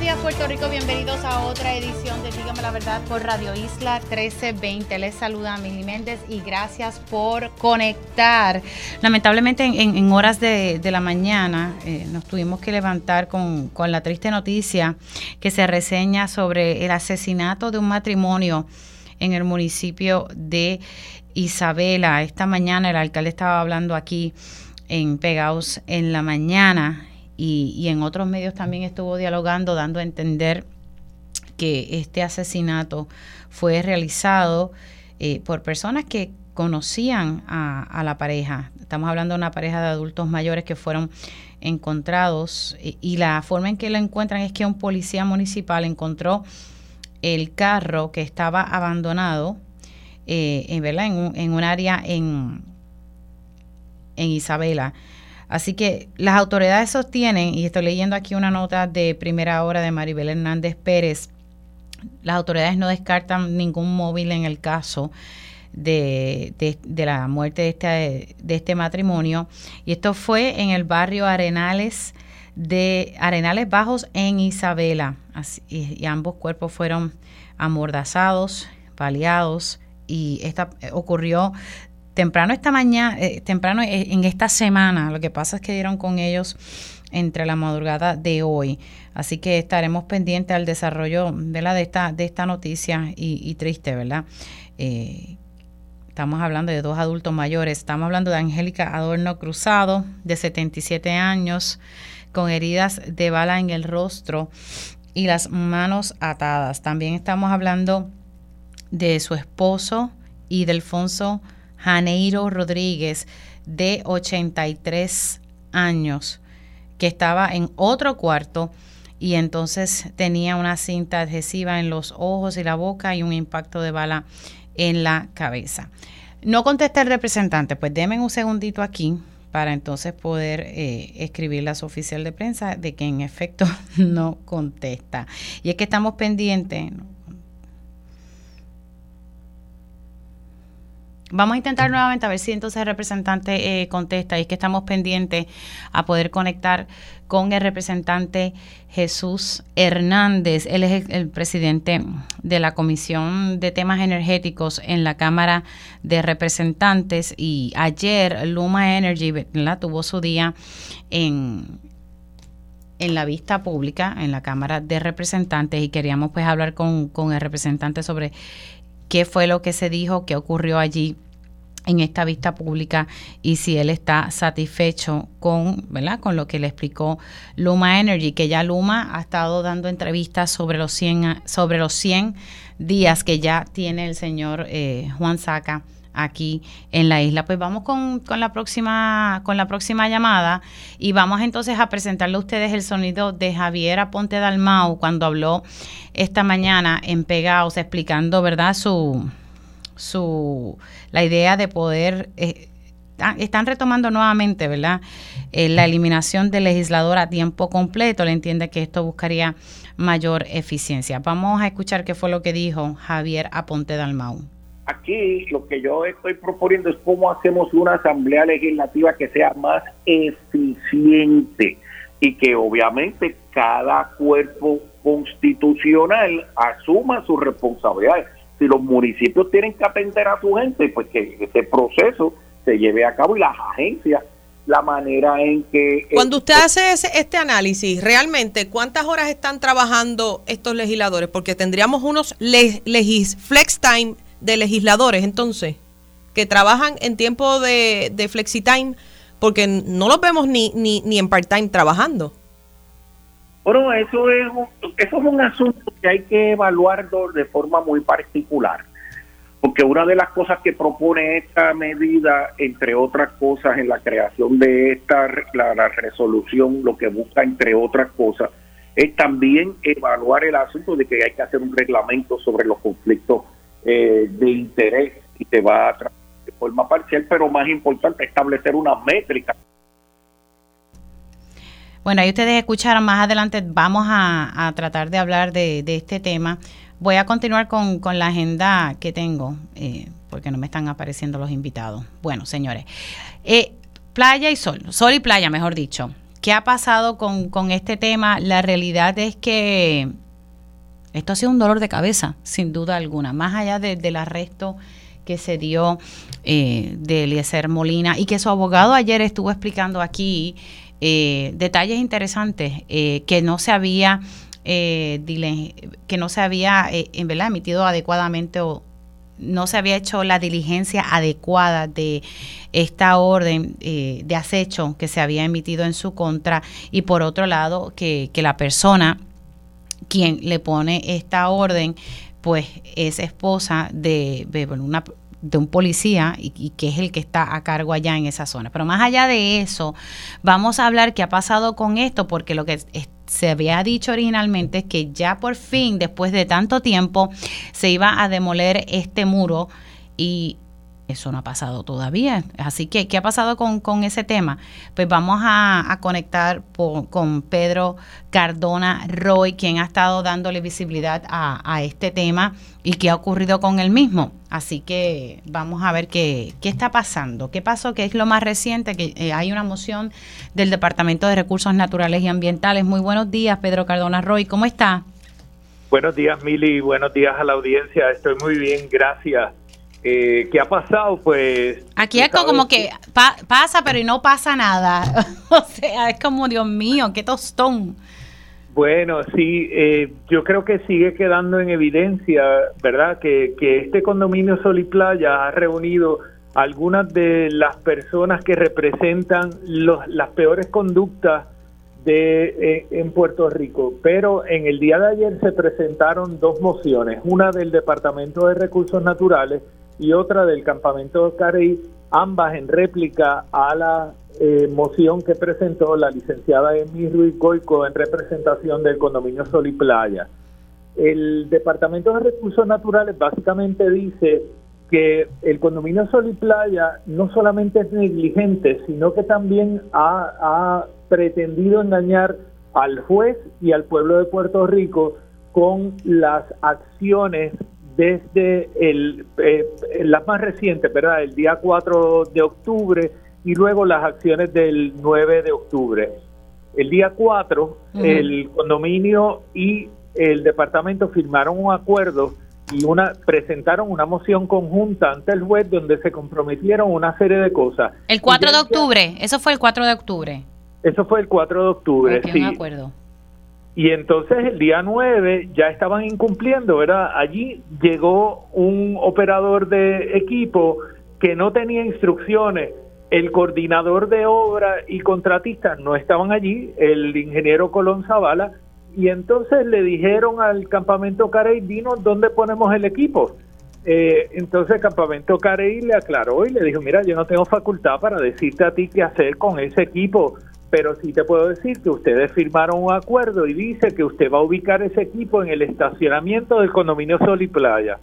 Buenos días Puerto Rico, bienvenidos a otra edición de Dígame la Verdad por Radio Isla 1320. Les saluda Mili Méndez y gracias por conectar. Lamentablemente en, horas de, la mañana eh, nos tuvimos que levantar con, con la triste noticia que se reseña sobre el asesinato de un matrimonio en el municipio de Isabela. Esta mañana el alcalde estaba hablando aquí en Pegaos en la mañana y, en otros medios también estuvo dialogando, dando a entender que este asesinato fue realizado eh, por personas que conocían a, la pareja. Estamos hablando de una pareja de adultos mayores que fueron encontrados y, la forma en que lo encuentran es que un policía municipal encontró el carro que estaba abandonado eh, en, En, en un área en, en Isabela. Así que las autoridades sostienen, y estoy leyendo aquí una nota de primera hora de Maribel Hernández Pérez, las autoridades no descartan ningún móvil en el caso de, la muerte de este, de este matrimonio. Y esto fue en el barrio Arenales de Arenales Bajos en Isabela. y, ambos cuerpos fueron amordazados, paliados. Y esta ocurrió temprano esta mañana, eh, temprano eh, en esta semana, lo que pasa es que dieron con ellos entre la madrugada de hoy. Así que estaremos pendientes al desarrollo de, de, esta, de esta noticia y, triste, ¿verdad? Eh, estamos hablando de dos adultos mayores. Estamos hablando de Angélica Adorno Cruzado, de 77 años, con heridas de bala en el rostro y las manos atadas. También estamos hablando de su esposo y de Alfonso Janeiro Rodríguez, de 83 años, que estaba en otro cuarto y entonces tenía una cinta adhesiva en los ojos y la boca y un impacto de bala en la cabeza. No contesta el representante, pues denme un segundito aquí para entonces poder eh, escribir la oficial de prensa de que en efecto no contesta. Y es que estamos pendientes, Vamos a intentar nuevamente a ver si entonces el representante eh, contesta. Y es que estamos pendientes a poder conectar con el representante Jesús Hernández. Él es el, presidente de la Comisión de Temas Energéticos en la Cámara de Representantes. Y ayer Luma Energy tuvo su día en, en la vista pública en la Cámara de Representantes. Y queríamos pues hablar con, con el representante sobre qué fue lo que se dijo, qué ocurrió allí en esta vista pública y si él está satisfecho con, ¿verdad? con lo que le explicó Luma Energy, que ya Luma ha estado dando entrevistas sobre los 100, sobre los 100 días que ya tiene el señor eh, Juan Saca aquí en la isla. Pues vamos con, con, la próxima, con la próxima llamada y vamos entonces a presentarle a ustedes el sonido de Javier Aponte Dalmau cuando habló esta mañana en Pegaos explicando, ¿verdad?, su, su la idea de poder eh, están retomando nuevamente, ¿verdad? Eh, la eliminación del legislador a tiempo completo. Le entiende que esto buscaría mayor eficiencia. Vamos a escuchar qué fue lo que dijo Javier Aponte Dalmau. Aquí lo que yo estoy proponiendo es cómo hacemos una asamblea legislativa que sea más eficiente y que obviamente cada cuerpo constitucional asuma sus responsabilidades. Si los municipios tienen que atender a su gente, pues que ese proceso se lleve a cabo y las agencias la manera en que... Cuando usted hace ese, este análisis, realmente, ¿cuántas horas están trabajando estos legisladores? Porque tendríamos unos legis, flex time de legisladores, entonces, que trabajan en tiempo de, de flexitime, porque no los vemos ni, ni, ni en part-time trabajando. Bueno, eso es, un, eso es un asunto que hay que evaluar de forma muy particular, porque una de las cosas que propone esta medida, entre otras cosas, en la creación de esta la resolución, lo que busca, entre otras cosas, es también evaluar el asunto de que hay que hacer un reglamento sobre los conflictos eh, de interés y se va a trabajar de forma parcial, pero más importante, establecer una métrica. Bueno, ahí ustedes escucharon, más adelante vamos a, tratar de hablar de, este tema. Voy a continuar con, la agenda que tengo, eh, porque no me están apareciendo los invitados. Bueno, señores, eh, playa y sol, sol y playa, mejor dicho. ¿Qué ha pasado con, con este tema? La realidad es que esto ha sido un dolor de cabeza, sin duda alguna, más allá del arresto que se dio eh, de Eliezer Molina y que su abogado ayer estuvo explicando aquí eh, detalles interesantes eh, que no se había que no se había en verdad emitido adecuadamente o no se había hecho la diligencia adecuada de esta orden de acecho que se había emitido en su contra y por otro lado que la persona quien le pone esta orden, pues es esposa de, de un policía y, que es el que está a cargo allá en esa zona. Pero más allá de eso, vamos a hablar qué ha pasado con esto, porque lo que se había dicho originalmente es que ya por fin, después de tanto tiempo, se iba a demoler este muro y eso no ha pasado todavía. Así que, ¿qué ha pasado con, ese tema? Pues vamos a, conectar con Pedro Cardona Roy, quien ha estado dándole visibilidad a, este tema y qué ha ocurrido con él mismo. Así que vamos a ver qué, qué está pasando. ¿Qué pasó? ¿Qué es lo más reciente? Que eh, hay una moción del Departamento de Recursos Naturales y Ambientales. Muy buenos días, Pedro Cardona Roy. ¿Cómo está? Buenos días, Mili. Buenos días a la audiencia. Estoy muy bien, gracias. Eh, ¿Qué ha pasado? Pues... Aquí es como que pasa, pero y no pasa nada. o sea, es como, Dios mío, qué tostón. Bueno, sí, eh, yo creo que sigue quedando en evidencia, ¿verdad? Que, este condominio Sol y Playa ha reunido algunas de las personas que representan los, las peores conductas de eh, en Puerto Rico. Pero en el día de ayer se presentaron dos mociones, una del Departamento de Recursos Naturales y otra del campamento Carey, ambas en réplica a la eh, moción que presentó la licenciada Emi Ruiz Goico en representación del condominio Sol y Playa. El Departamento de Recursos Naturales básicamente dice que el condominio Sol y Playa no solamente es negligente, sino que también ha pretendido engañar al juez y al pueblo de Puerto Rico con las acciones desde el, eh, las más recientes, ¿verdad? El día 4 de octubre y luego las acciones del 9 de octubre. El día 4, el condominio y el departamento firmaron un acuerdo y una presentaron una moción conjunta ante el juez donde se comprometieron una serie de cosas. El 4 de octubre, eso fue el 4 de octubre. Eso fue el 4 de octubre, sí. acuerdo. Y entonces el día 9 ya estaban incumpliendo, ¿verdad? Allí llegó un operador de equipo que no tenía instrucciones. El coordinador de obra y contratistas no estaban allí, el ingeniero Colón Zavala, y entonces le dijeron al campamento Carey, dinos dónde ponemos el equipo. Eh, entonces el campamento Carey le aclaró y le dijo, mira, yo no tengo facultad para decirte a ti qué hacer con ese equipo pero sí te puedo decir que ustedes firmaron un acuerdo y dice que usted va a ubicar ese equipo en el estacionamiento del condominio Sol y Playa.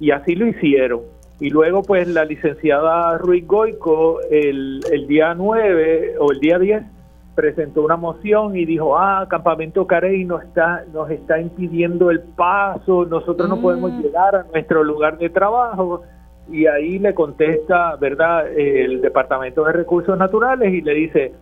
Y así lo hicieron. Y luego, pues, la licenciada Ruiz Goico, el, el día 9 o el día 10, presentó una moción y dijo, ah, Campamento Carey nos está, nos está impidiendo el paso, nosotros no podemos mm. llegar a nuestro lugar de trabajo. Y ahí le contesta, ¿verdad?, el Departamento de Recursos Naturales y le dice,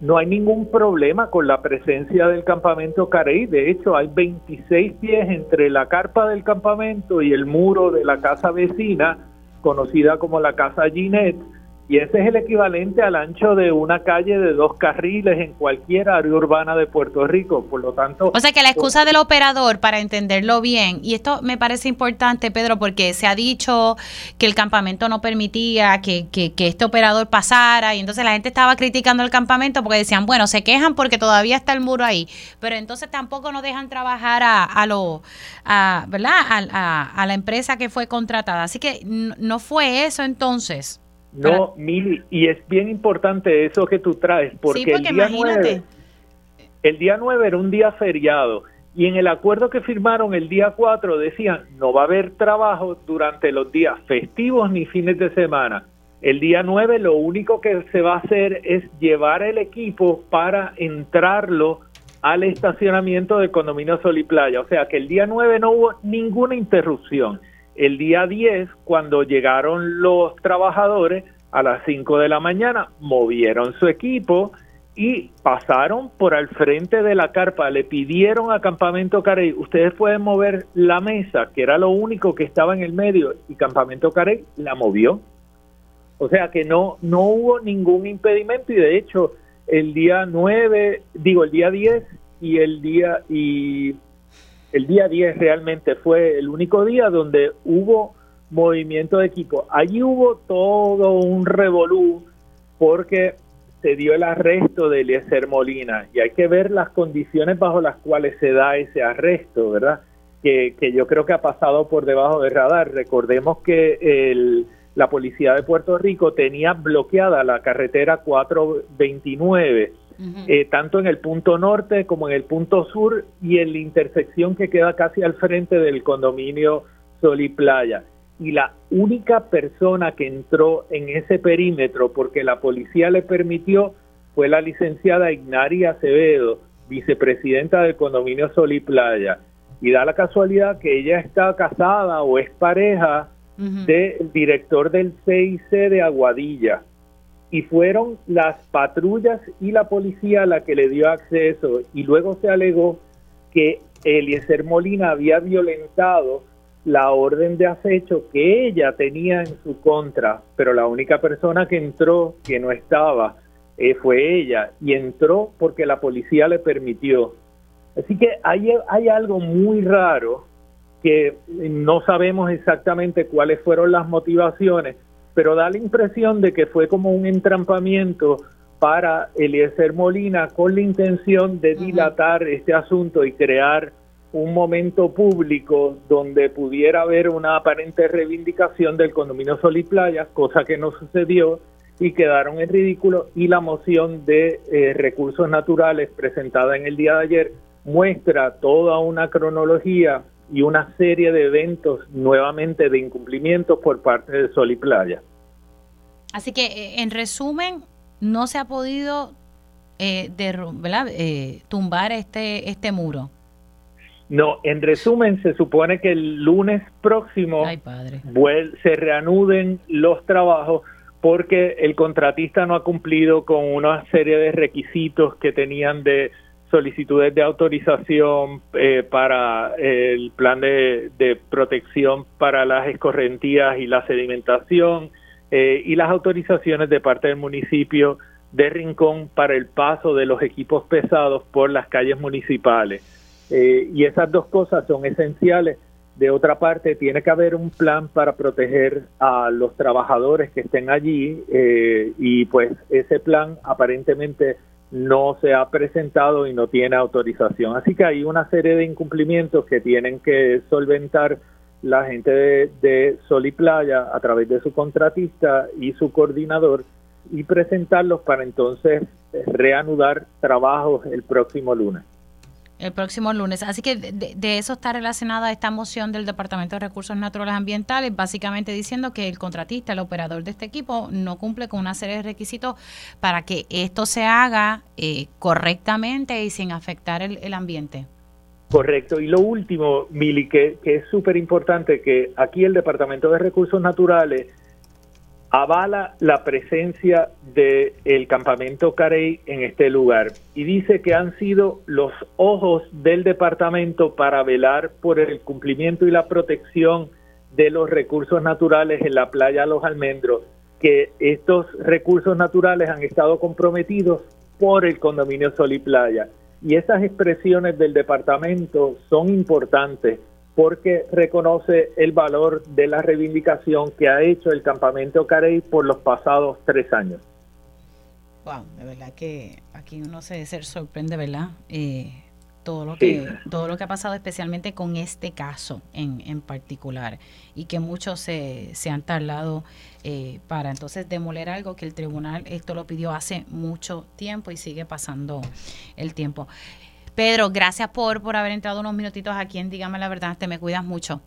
no hay ningún problema con la presencia del campamento Carey. De hecho, hay 26 pies entre la carpa del campamento y el muro de la casa vecina, conocida como la casa Ginette y ese es el equivalente al ancho de una calle de dos carriles en cualquier área urbana de Puerto Rico. Por lo tanto... O sea que la excusa del operador, para entenderlo bien, y esto me parece importante, Pedro, porque se ha dicho que el campamento no permitía que, que, este operador pasara, y entonces la gente estaba criticando el campamento porque decían, bueno, se quejan porque todavía está el muro ahí, pero entonces tampoco nos dejan trabajar a, a lo, a, ¿verdad? A, a la empresa que fue contratada. Así que no fue eso entonces. No, Mili, y es bien importante eso que tú traes, porque, el, día 9, el día 9 era un día feriado Y en el acuerdo que firmaron el día 4 decían, no va a haber trabajo durante los días festivos ni fines de semana. El día 9 lo único que se va a hacer es llevar el equipo para entrarlo al estacionamiento del condominio Sol y Playa. O sea que el día 9 no hubo ninguna interrupción. El día 10, cuando llegaron los trabajadores a las 5 de la mañana, movieron su equipo y pasaron por al frente de la carpa, le pidieron a Campamento Carey, ustedes pueden mover la mesa, que era lo único que estaba en el medio, y Campamento Carey la movió. O sea que no, no hubo ningún impedimento y de hecho el día 9, digo el día 10 y el día y el día 10 realmente fue el único día donde hubo movimiento de equipo. Allí hubo todo un revolú porque se dio el arresto de Eliezer Molina y hay que ver las condiciones bajo las cuales se da ese arresto, ¿verdad? Que, que yo creo que ha pasado por debajo del radar. Recordemos que el, la policía de Puerto Rico tenía bloqueada la carretera 429, eh, tanto en el punto norte como en el punto sur y en la intersección que queda casi al frente del condominio Sol y Playa y la única persona que entró en ese perímetro porque la policía le permitió fue la licenciada Ignaria Acevedo, vicepresidenta del condominio Sol y Playa. Y da la casualidad que ella está casada o es pareja del director del CIC de Aguadilla. Y fueron las patrullas y la policía la que le dio acceso. Y luego se alegó que Eliezer Molina había violentado la orden de acecho que ella tenía en su contra, pero la única persona que entró que no estaba eh, fue ella y entró porque la policía le permitió. Así que hay, hay algo muy raro que no sabemos exactamente cuáles fueron las motivaciones, pero da la impresión de que fue como un entrampamiento para Eliezer Molina con la intención de dilatar este asunto y crear un momento público donde pudiera haber una aparente reivindicación del condominio Sol y Playa, cosa que no sucedió y quedaron en ridículo y la moción de eh, recursos naturales presentada en el día de ayer muestra toda una cronología y una serie de eventos nuevamente de incumplimientos por parte de Sol y Playa. Así que, eh, en resumen, no se ha podido eh, eh, tumbar este, este muro. No, en resumen, se supone que el lunes próximo se reanuden los trabajos porque el contratista no ha cumplido con una serie de requisitos que tenían de solicitudes de autorización eh, para el plan de, protección para las escorrentías y la sedimentación eh, y las autorizaciones de parte del municipio de Rincón para el paso de los equipos pesados por las calles municipales. Eh, y esas dos cosas son esenciales. De otra parte, tiene que haber un plan para proteger a los trabajadores que estén allí eh, y pues ese plan aparentemente no se ha presentado y no tiene autorización. Así que hay una serie de incumplimientos que tienen que solventar la gente de, de Sol y Playa a través de su contratista y su coordinador y presentarlos para entonces reanudar trabajos el próximo lunes el próximo lunes. Así que de, eso está relacionada esta moción del Departamento de Recursos Naturales Ambientales, básicamente diciendo que el contratista, el operador de este equipo, no cumple con una serie de requisitos para que esto se haga eh, correctamente y sin afectar el, ambiente. Correcto. Y lo último, Mili, que, que es súper importante, que aquí el Departamento de Recursos Naturales avala la presencia del el campamento Carey en este lugar y dice que han sido los ojos del departamento para velar por el cumplimiento y la protección de los recursos naturales en la playa Los Almendros, que estos recursos naturales han estado comprometidos por el condominio Sol y Playa. Y esas expresiones del departamento son importantes porque reconoce el valor de la reivindicación que ha hecho el campamento Carey por los pasados tres años. Wow, de verdad que aquí uno se, se sorprende, ¿verdad? Eh, todo lo que todo lo que ha pasado especialmente con este caso en, en particular y que muchos se, se han tardado eh, para entonces demoler algo que el tribunal esto lo pidió hace mucho tiempo y sigue pasando el tiempo Pedro, gracias por, por haber entrado unos minutitos aquí en Dígame la Verdad, te me cuidas mucho.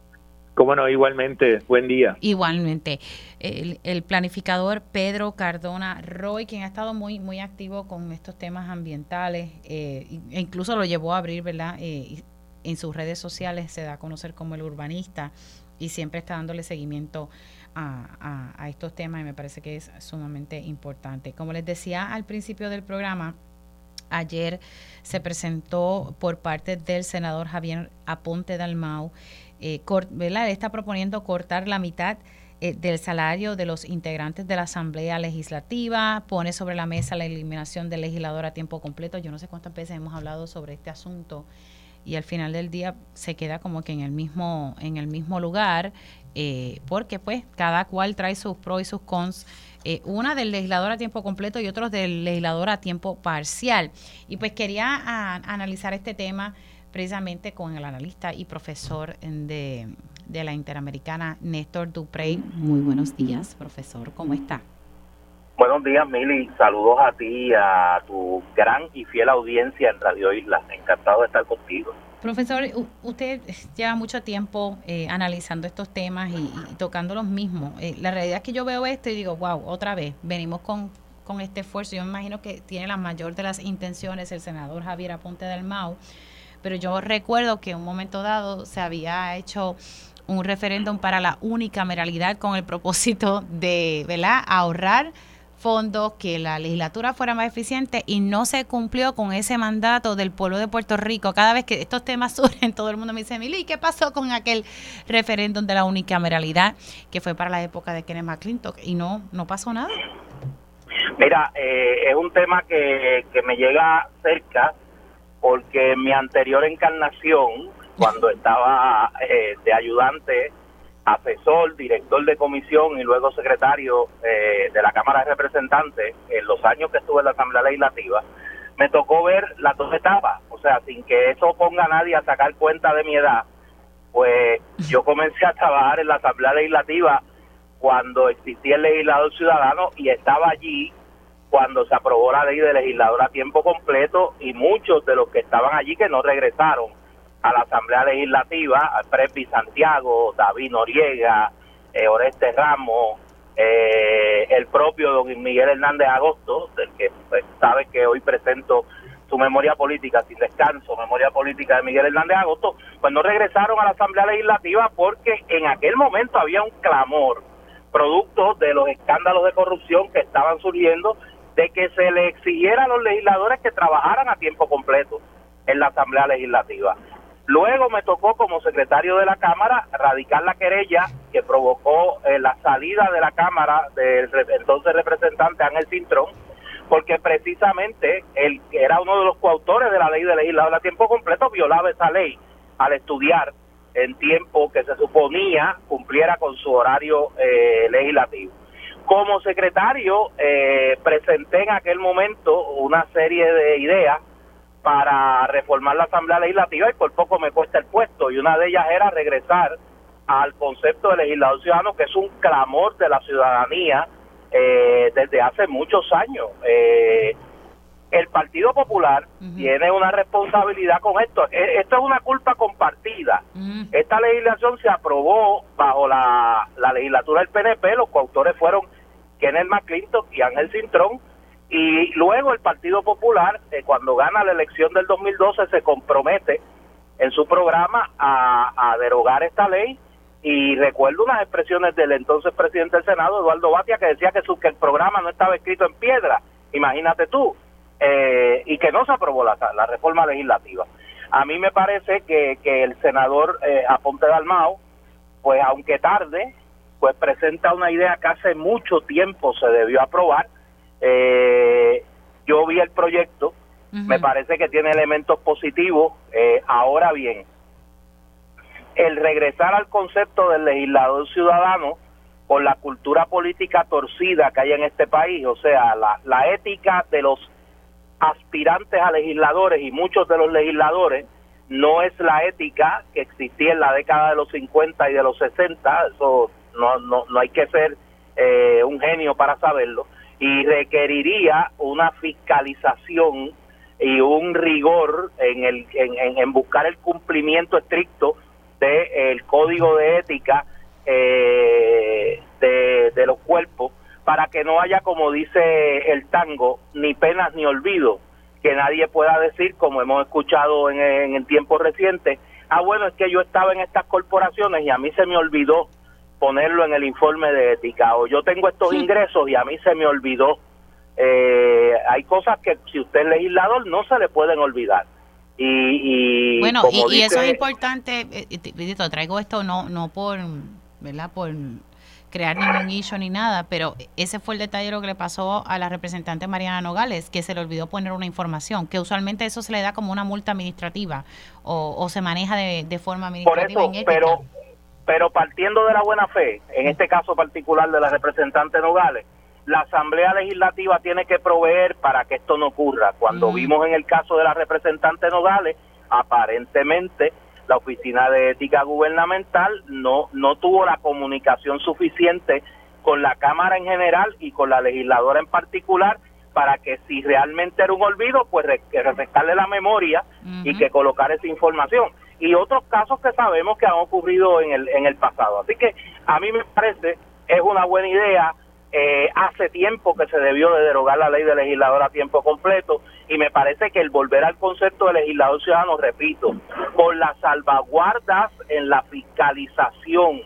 Cómo no, igualmente. Buen día. Igualmente. El, planificador Pedro Cardona Roy, quien ha estado muy, muy activo con estos temas ambientales, eh, e incluso lo llevó a abrir, ¿verdad? Eh, en sus redes sociales se da a conocer como el urbanista y siempre está dándole seguimiento a, a, estos temas y me parece que es sumamente importante. Como les decía al principio del programa, ayer se presentó por parte del senador Javier Aponte Dalmau eh, está proponiendo cortar la mitad eh, del salario de los integrantes de la Asamblea Legislativa, pone sobre la mesa la eliminación del legislador a tiempo completo. Yo no sé cuántas veces hemos hablado sobre este asunto y al final del día se queda como que en el mismo, en el mismo lugar, eh, porque pues cada cual trae sus pros y sus cons. Eh, una del legislador a tiempo completo y otros del legislador a tiempo parcial. Y pues quería analizar este tema precisamente con el analista y profesor de, de la Interamericana, Néstor Duprey. Muy buenos días, profesor, ¿cómo está? Buenos días, Mili. Saludos a ti a tu gran y fiel audiencia en Radio Isla. Encantado de estar contigo. Profesor, usted lleva mucho tiempo eh, analizando estos temas y, tocando los mismos. Eh, la realidad es que yo veo esto y digo, wow, otra vez, venimos con, con este esfuerzo. Yo me imagino que tiene la mayor de las intenciones el senador Javier Aponte del Mau pero yo recuerdo que en un momento dado se había hecho un referéndum para la unicameralidad con el propósito de ¿verdad? ahorrar fondos, que la legislatura fuera más eficiente y no se cumplió con ese mandato del pueblo de Puerto Rico. Cada vez que estos temas surgen, todo el mundo me dice, Mili, ¿qué pasó con aquel referéndum de la unicameralidad que fue para la época de Kenneth McClintock? Y no, no pasó nada. Mira, eh, es un tema que, que me llega cerca porque en mi anterior encarnación, cuando estaba eh, de ayudante, asesor, director de comisión y luego secretario eh, de la Cámara de Representantes, en los años que estuve en la Asamblea Legislativa, me tocó ver las dos etapas, o sea, sin que eso ponga a nadie a sacar cuenta de mi edad, pues yo comencé a trabajar en la Asamblea Legislativa cuando existía el legislador ciudadano y estaba allí cuando se aprobó la ley de legislador a tiempo completo y muchos de los que estaban allí que no regresaron a la Asamblea Legislativa, Prepi Santiago, David Noriega, eh, Oreste Ramos, eh, el propio don Miguel Hernández Agosto, del que pues, sabe que hoy presento su memoria política sin descanso, memoria política de Miguel Hernández Agosto, pues no regresaron a la Asamblea Legislativa porque en aquel momento había un clamor producto de los escándalos de corrupción que estaban surgiendo de que se le exigiera a los legisladores que trabajaran a tiempo completo en la Asamblea Legislativa. Luego me tocó como secretario de la Cámara radicar la querella que provocó eh, la salida de la Cámara del entonces representante Ángel Cintrón, porque precisamente él era uno de los coautores de la ley de legislador a tiempo completo, violaba esa ley al estudiar en tiempo que se suponía cumpliera con su horario eh, legislativo. Como secretario, eh, presenté en aquel momento una serie de ideas para reformar la Asamblea Legislativa y por poco me cuesta el puesto. Y una de ellas era regresar al concepto de legislador ciudadano, que es un clamor de la ciudadanía eh, desde hace muchos años. Eh, el Partido Popular tiene una responsabilidad con esto. E, esto es una culpa compartida. Esta legislación se aprobó bajo la, legislatura del PNP, los coautores fueron Kenneth McClintock y Ángel Cintrón, y luego el Partido Popular, eh, cuando gana la elección del 2012, se compromete en su programa a, derogar esta ley y recuerdo unas expresiones del entonces presidente del Senado, Eduardo Batia, que decía que, su, que el programa no estaba escrito en piedra. Imagínate tú, eh, y que no se aprobó la, la, reforma legislativa. A mí me parece que, que el senador eh, Aponte Dalmao, pues aunque tarde, pues presenta una idea que hace mucho tiempo se debió aprobar. Eh, yo vi el proyecto, me parece que tiene elementos positivos. Eh, ahora bien, el regresar al concepto del legislador ciudadano con la cultura política torcida que hay en este país, o sea, la, la ética de los aspirantes a legisladores y muchos de los legisladores no es la ética que existía en la década de los 50 y de los 60, eso no, no, no hay que ser eh, un genio para saberlo, y requeriría una fiscalización y un rigor en, el, en, buscar el cumplimiento estricto del código de ética eh, de, de los cuerpos para que no haya, como dice el tango, ni penas ni olvido, que nadie pueda decir, como hemos escuchado en, en tiempo reciente, ah, bueno, es que yo estaba en estas corporaciones y a mí se me olvidó ponerlo en el informe de ética, o yo tengo estos ingresos y a mí se me olvidó. Eh, hay cosas que si usted es legislador no se le pueden olvidar. Y, bueno, y, eso es importante, eh, traigo esto no no por, ¿verdad? Por crear ningún issue ni nada, pero ese fue el detalle lo que le pasó a la representante Mariana Nogales, que se le olvidó poner una información, que usualmente eso se le da como una multa administrativa o, se maneja de, forma administrativa. Por eso, pero, pero partiendo de la buena fe, en este caso particular de la representante Nogales, la Asamblea Legislativa tiene que proveer para que esto no ocurra. Cuando mm. vimos en el caso de la representante Nogales, aparentemente la Oficina de Ética Gubernamental no, no tuvo la comunicación suficiente con la Cámara en general y con la legisladora en particular para que si realmente era un olvido, pues refrescarle la memoria y que colocar esa información. Y otros casos que sabemos que han ocurrido en el, en el pasado. Así que a mí me parece es una buena idea eh, hace tiempo que se debió de derogar la ley de legislador a tiempo completo y me parece que el volver al concepto de legislador ciudadano, repito, con las salvaguardas en la fiscalización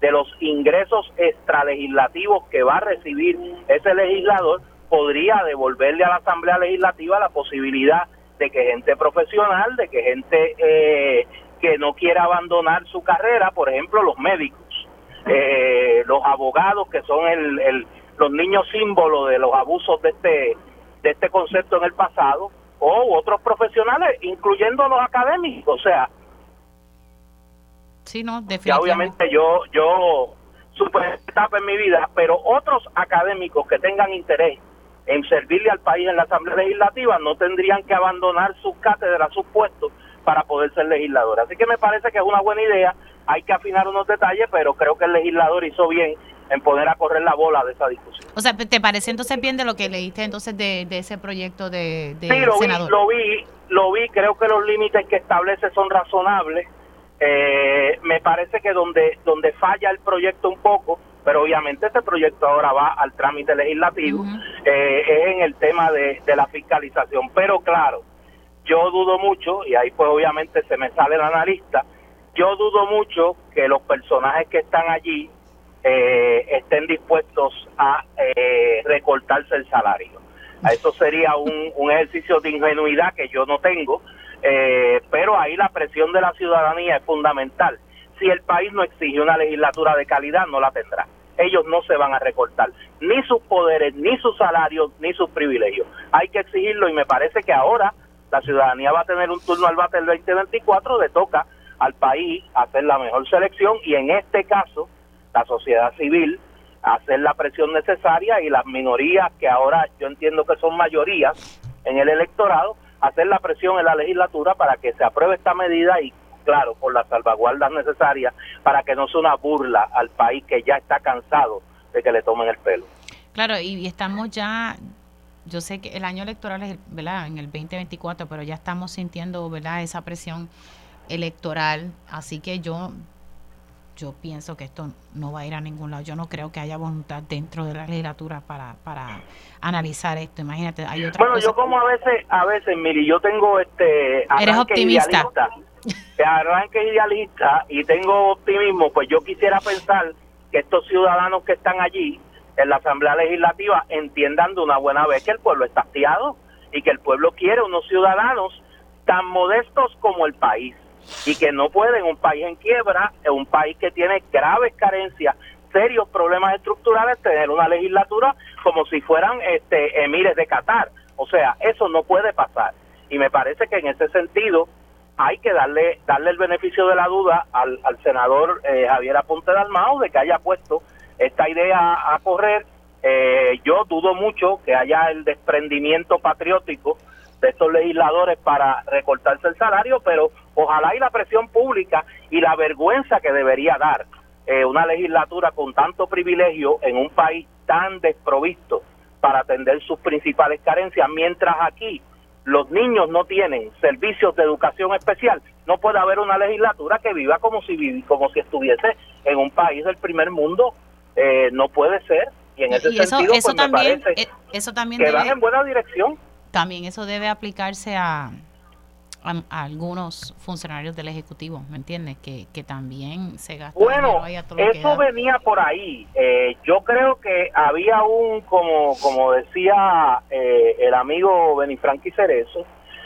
de los ingresos extralegislativos que va a recibir ese legislador, podría devolverle a la Asamblea Legislativa la posibilidad de que gente profesional, de que gente eh, que no quiera abandonar su carrera, por ejemplo, los médicos, eh, los abogados que son el, los niños símbolos de los abusos de este de este concepto en el pasado o otros profesionales incluyendo los académicos o sea sí no obviamente yo yo super etapa en mi vida pero otros académicos que tengan interés en servirle al país en la Asamblea Legislativa no tendrían que abandonar sus cátedras sus puestos para poder ser legisladores así que me parece que es una buena idea hay que afinar unos detalles, pero creo que el legislador hizo bien en poner a correr la bola de esa discusión. O sea, ¿te parece entonces bien de lo que leíste entonces de, ese proyecto de, de sí, lo Vi, lo vi, lo vi, creo que los límites que establece son razonables. Eh, me parece que donde, donde falla el proyecto un poco, pero obviamente este proyecto ahora va al trámite legislativo, eh, es en el tema de, de la fiscalización. Pero claro, yo dudo mucho, y ahí pues obviamente se me sale el analista, yo dudo mucho que los personajes que están allí eh, estén dispuestos a eh, recortarse el salario. Eso sería un, ejercicio de ingenuidad que yo no tengo, eh, pero ahí la presión de la ciudadanía es fundamental. Si el país no exige una legislatura de calidad, no la tendrá. Ellos no se van a recortar ni sus poderes, ni sus salarios, ni sus privilegios. Hay que exigirlo y me parece que ahora la ciudadanía va a tener un turno al bate el 2024 de toca al país hacer la mejor selección y en este caso la sociedad civil hacer la presión necesaria y las minorías que ahora yo entiendo que son mayorías en el electorado hacer la presión en la legislatura para que se apruebe esta medida y claro por las salvaguardas necesarias para que no sea una burla al país que ya está cansado de que le tomen el pelo. Claro, y estamos ya yo sé que el año electoral es ¿verdad? en el 2024, pero ya estamos sintiendo ¿verdad? esa presión electoral, así que yo yo pienso que esto no va a ir a ningún lado. Yo no creo que haya voluntad dentro de la legislatura para, para analizar esto. Imagínate, hay otra Bueno, yo como a veces, a veces, Miri, yo tengo este... Eres optimista. Arranque idealista y tengo optimismo, pues yo quisiera pensar que estos ciudadanos que están allí en la Asamblea Legislativa entiendan de una buena vez que el pueblo está hastiado y que el pueblo quiere unos ciudadanos tan modestos como el país y que no puede en un país en quiebra, un país que tiene graves carencias, serios problemas estructurales, tener una legislatura como si fueran este emires de Qatar. O sea, eso no puede pasar. Y me parece que en ese sentido hay que darle darle el beneficio de la duda al, senador eh, Javier Aponte Dalmao de que haya puesto esta idea a correr. Eh, yo dudo mucho que haya el desprendimiento patriótico de estos legisladores para recortarse el salario, pero ojalá y la presión pública y la vergüenza que debería dar eh, una legislatura con tanto privilegio en un país tan desprovisto para atender sus principales carencias, mientras aquí los niños no tienen servicios de educación especial, no puede haber una legislatura que viva como si como si estuviese en un país del primer mundo. Eh, no puede ser. Y en ese sentido, eso pues también, me parece eh, eso también que van en buena dirección. También eso debe aplicarse a, a, algunos funcionarios del Ejecutivo, ¿me entiendes? Que, que también se gastan. Bueno, eso venía por ahí. Eh, yo creo que había un, como, como decía eh, el amigo Benifranqui Cerezo,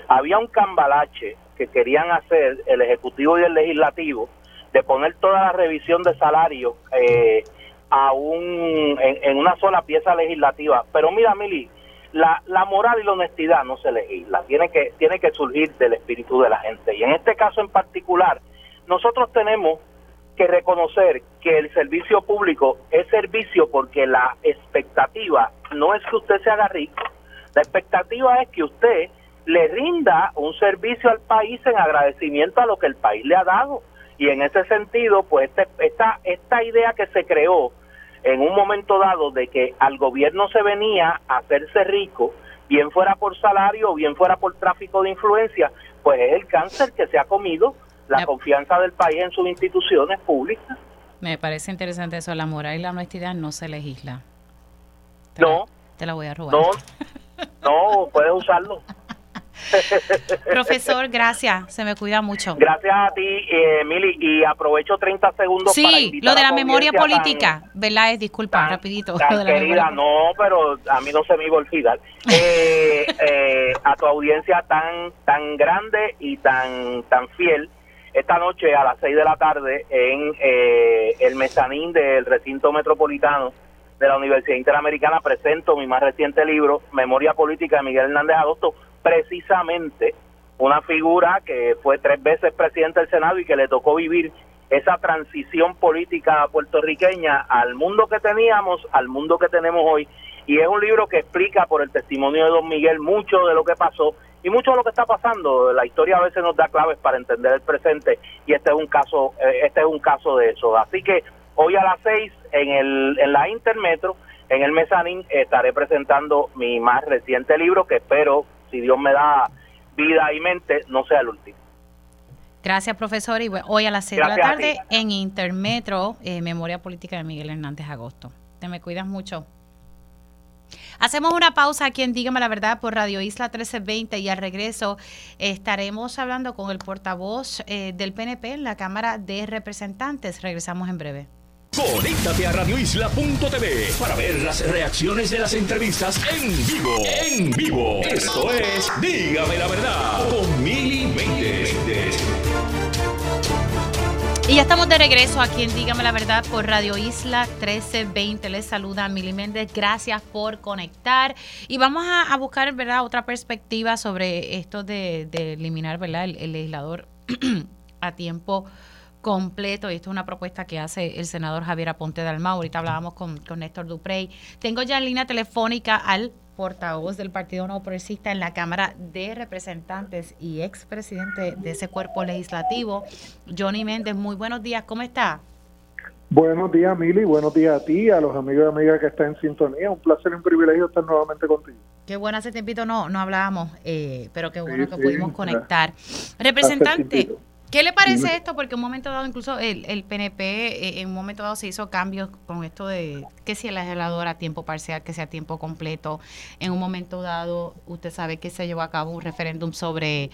había un cambalache que querían hacer el Ejecutivo y el Legislativo de poner toda la revisión de salario eh, a un, en, en una sola pieza legislativa. Pero mira, Mili, la, la moral y la honestidad no se legisla, tiene que, tiene que surgir del espíritu de la gente. Y en este caso en particular, nosotros tenemos que reconocer que el servicio público es servicio porque la expectativa no es que usted se haga rico, la expectativa es que usted le rinda un servicio al país en agradecimiento a lo que el país le ha dado. Y en ese sentido, pues este, esta, esta idea que se creó en un momento dado de que al gobierno se venía a hacerse rico, bien fuera por salario o bien fuera por tráfico de influencia, pues es el cáncer que se ha comido la confianza del país en sus instituciones públicas. Me parece interesante eso, la moral y la honestidad no se legisla. no. te la voy a robar. No, no, puedes usarlo. Profesor, gracias. Se me cuida mucho. Gracias a ti, eh, Mili. Y aprovecho 30 segundos sí, para Sí, lo de la memoria política, ¿verdad? Es disculpa, rapidito. querida, no, pero a mí no se me iba a olvidar. Eh, eh, a tu audiencia tan tan grande y tan tan fiel, esta noche a las 6 de la tarde en eh, el mezanín del recinto metropolitano de la Universidad Interamericana presento mi más reciente libro, Memoria Política de Miguel Hernández Agosto, precisamente una figura que fue tres veces presidente del Senado y que le tocó vivir esa transición política puertorriqueña al mundo que teníamos, al mundo que tenemos hoy. Y es un libro que explica por el testimonio de don Miguel mucho de lo que pasó y mucho de lo que está pasando. La historia a veces nos da claves para entender el presente y este es un caso, eh, este es un caso de eso. Así que hoy a las seis en, el, en la Intermetro, en el Mezanín, estaré presentando mi más reciente libro que espero si Dios me da vida y mente, no sea el último. Gracias, profesor. Y hoy a las 6 de la tarde en Intermetro, eh, Memoria Política de Miguel Hernández Agosto. Te me cuidas mucho. Hacemos una pausa aquí en Dígame la Verdad por Radio Isla 1320 y al regreso estaremos hablando con el portavoz eh, del PNP en la Cámara de Representantes. Regresamos en breve. Conéctate a radioisla.tv para ver las reacciones de las entrevistas en vivo. En vivo. Esto es Dígame la verdad con Mili Y ya estamos de regreso aquí en Dígame la Verdad por Radio Isla 1320. Les saluda Mili Méndez. Gracias por conectar. Y vamos a, buscar ¿verdad? otra perspectiva sobre esto de, eliminar ¿verdad? el legislador a tiempo completo, y esto es una propuesta que hace el senador Javier Aponte de Alma, ahorita hablábamos con, con Néstor Duprey. Tengo ya en línea telefónica al portavoz del Partido No Progresista en la Cámara de Representantes y expresidente de ese cuerpo legislativo, Johnny Méndez. Muy buenos días, ¿cómo está? Buenos días, Mili, buenos días a ti, a los amigos y amigas que están en sintonía. Un placer y un privilegio estar nuevamente contigo. Qué bueno, hace tiempito no, no hablábamos, eh, pero qué bueno que pudimos conectar. Representante, ¿Qué le parece esto? Porque en un momento dado, incluso el, el PNP, eh, en un momento dado se hizo cambios con esto de que si el legislador a tiempo parcial, que sea a tiempo completo. En un momento dado, usted sabe que se llevó a cabo un referéndum sobre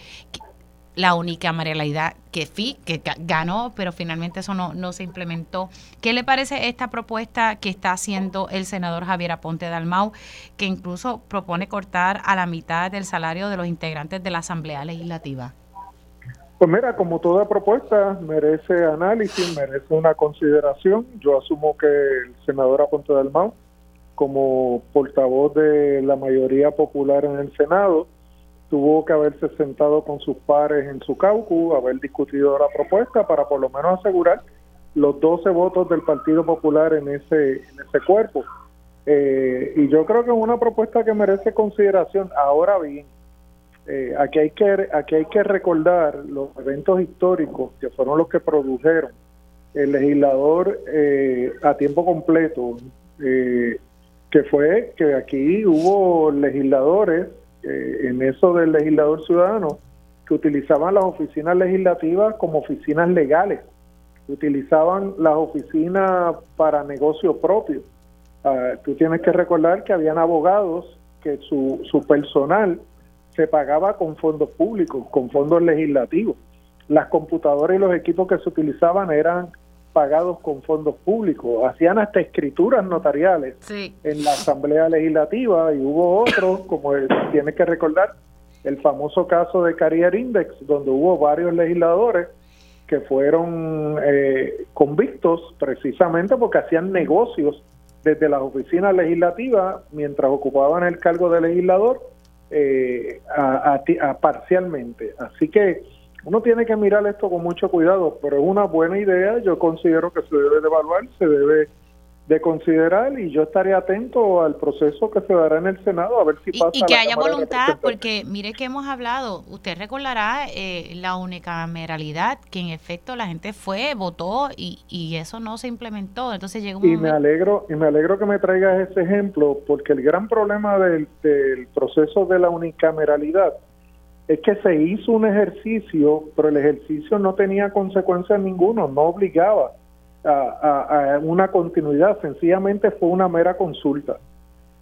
la única unicameralidad que FI, que ganó, pero finalmente eso no, no se implementó. ¿Qué le parece esta propuesta que está haciendo el senador Javier Aponte Dalmau, que incluso propone cortar a la mitad del salario de los integrantes de la Asamblea Legislativa? Pues mira, como toda propuesta merece análisis, merece una consideración. Yo asumo que el senador Aponte del Mau, como portavoz de la mayoría popular en el Senado, tuvo que haberse sentado con sus pares en su caucus, haber discutido la propuesta para por lo menos asegurar los 12 votos del Partido Popular en ese, en ese cuerpo. Eh, y yo creo que es una propuesta que merece consideración. Ahora bien, eh, aquí, hay que, aquí hay que recordar los eventos históricos que fueron los que produjeron el legislador eh, a tiempo completo, eh, que fue que aquí hubo legisladores eh, en eso del legislador ciudadano, que utilizaban las oficinas legislativas como oficinas legales, utilizaban las oficinas para negocio propio. Ah, tú tienes que recordar que habían abogados que su, su personal se pagaba con fondos públicos, con fondos legislativos. Las computadoras y los equipos que se utilizaban eran pagados con fondos públicos. Hacían hasta escrituras notariales en la Asamblea Legislativa y hubo otros, como tienes que recordar, el famoso caso de Carrier Index, donde hubo varios legisladores que fueron eh, convictos precisamente porque hacían negocios desde las oficinas legislativas mientras ocupaban el cargo de legislador eh, parcialmente. Así que uno tiene que mirar esto con mucho cuidado, pero es una buena idea, yo considero que se debe de evaluar, se debe de considerar y yo estaré atento al proceso que se dará en el Senado a ver si pasa. Y, que haya voluntad, porque mire que hemos hablado, usted recordará eh, la unicameralidad, que en efecto la gente fue, votó y, y eso no se implementó. Entonces llegó y me alegro y me alegro que me traigas ese ejemplo, porque el gran problema del, del proceso de la unicameralidad es que se hizo un ejercicio, pero el ejercicio no tenía consecuencias ninguno, no obligaba a, una continuidad, sencillamente fue una mera consulta.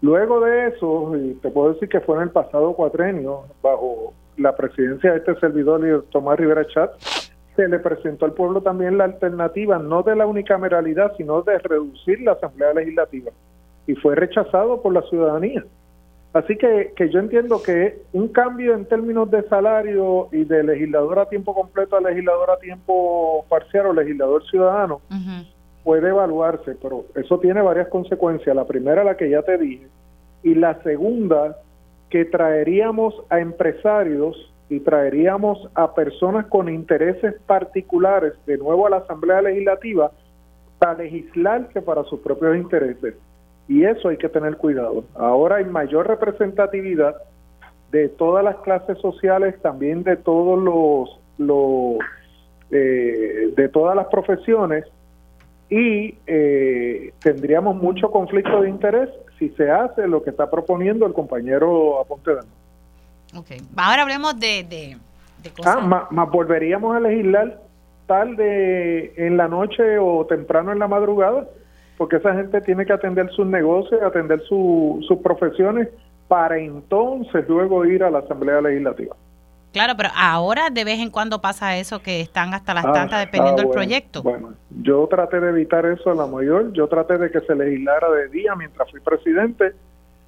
Luego de eso, y te puedo decir que fue en el pasado cuatrenio, bajo la presidencia de este servidor, Tomás Rivera Chat, se le presentó al pueblo también la alternativa, no de la unicameralidad, sino de reducir la Asamblea Legislativa. Y fue rechazado por la ciudadanía. Así que, que yo entiendo que un cambio en términos de salario y de legislador a tiempo completo a legislador a tiempo parcial o legislador ciudadano puede evaluarse, pero eso tiene varias consecuencias. La primera, la que ya te dije, y la segunda, que traeríamos a empresarios y traeríamos a personas con intereses particulares de nuevo a la Asamblea Legislativa para legislarse para sus propios intereses. Y eso hay que tener cuidado. Ahora hay mayor representatividad de todas las clases sociales, también de todos los, los eh, de todas las profesiones y eh, tendríamos mucho conflicto de interés si se hace lo que está proponiendo el compañero Aponte Ok, ahora hablemos de, de, cosas. Ah, más volveríamos a legislar tarde en la noche o temprano en la madrugada porque esa gente tiene que atender sus negocios, atender sus profesiones para entonces luego ir a la Asamblea Legislativa. Claro, pero ahora de vez en cuando pasa eso que están hasta las ah, tantas dependiendo del proyecto. Bueno, yo traté de evitar eso a la mayor, yo traté de que se legislara de día mientras fui presidente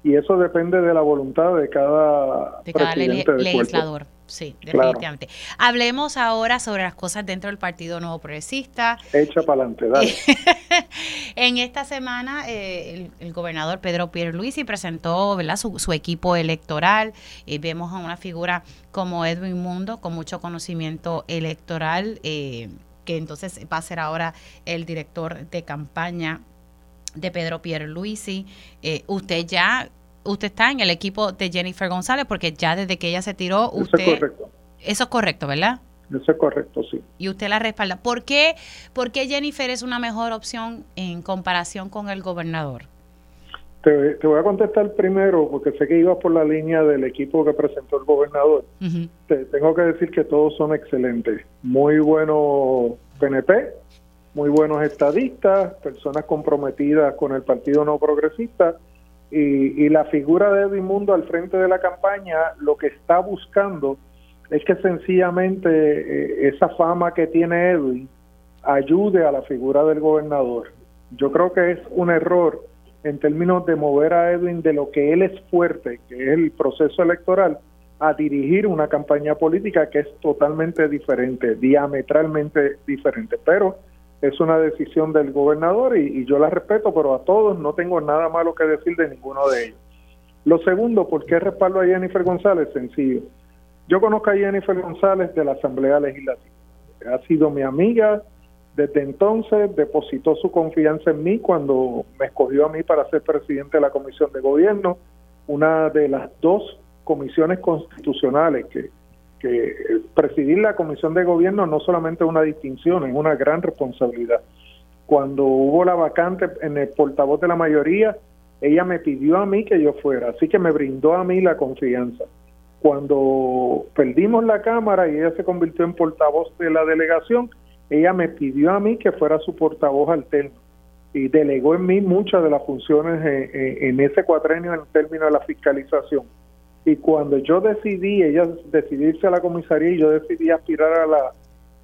y eso depende de la voluntad de cada, de cada legislador. Sí, definitivamente. Hablemos ahora sobre las cosas dentro del Partido Nuevo Progresista. Echa para adelante, dale. en esta semana eh, el, gobernador Pedro Pierluisi presentó ¿verdad? Su, equipo electoral. y vemos a una figura como Edwin Mundo con mucho conocimiento electoral, eh, que entonces va a ser ahora el director de campaña de Pedro Pierluisi. Eh, usted ya usted está en el equipo de Jennifer González porque ya desde que ella se tiró, usted... Eso es correcto. Eso es correcto, ¿verdad? Eso es correcto, sí. Y usted la respalda. ¿Por qué, ¿Por qué Jennifer es una mejor opción en comparación con el gobernador? Te, voy a contestar primero porque sé que ibas por la línea del equipo que presentó el gobernador. te, tengo que decir que todos son excelentes. Muy buenos PNP, muy buenos estadistas, personas comprometidas con el Partido No Progresista y, la figura de Edwin Mundo al frente de la campaña lo que está buscando es que sencillamente eh, esa fama que tiene Edwin ayude a la figura del gobernador. Yo creo que es un error en términos de mover a Edwin de lo que él es fuerte, que es el proceso electoral, a dirigir una campaña política que es totalmente diferente, diametralmente diferente. Pero es una decisión del gobernador y, yo la respeto, pero a todos no tengo nada malo que decir de ninguno de ellos. Lo segundo, ¿por qué respaldo a Jennifer González? Sencillo. Yo conozco a Jennifer González de la Asamblea Legislativa. Ha sido mi amiga desde entonces, depositó su confianza en mí cuando me escogió a mí para ser presidente de la Comisión de Gobierno, una de las dos comisiones constitucionales que que presidir la comisión de gobierno no solamente es una distinción, es una gran responsabilidad. Cuando hubo la vacante en el portavoz de la mayoría, ella me pidió a mí que yo fuera, así que me brindó a mí la confianza. Cuando perdimos la Cámara y ella se convirtió en portavoz de la delegación, ella me pidió a mí que fuera su portavoz alterno y delegó en mí muchas de las funciones en, ese cuatrenio en términos de la fiscalización. Y cuando yo decidí, ella decidirse a la comisaría y yo decidí aspirar a la,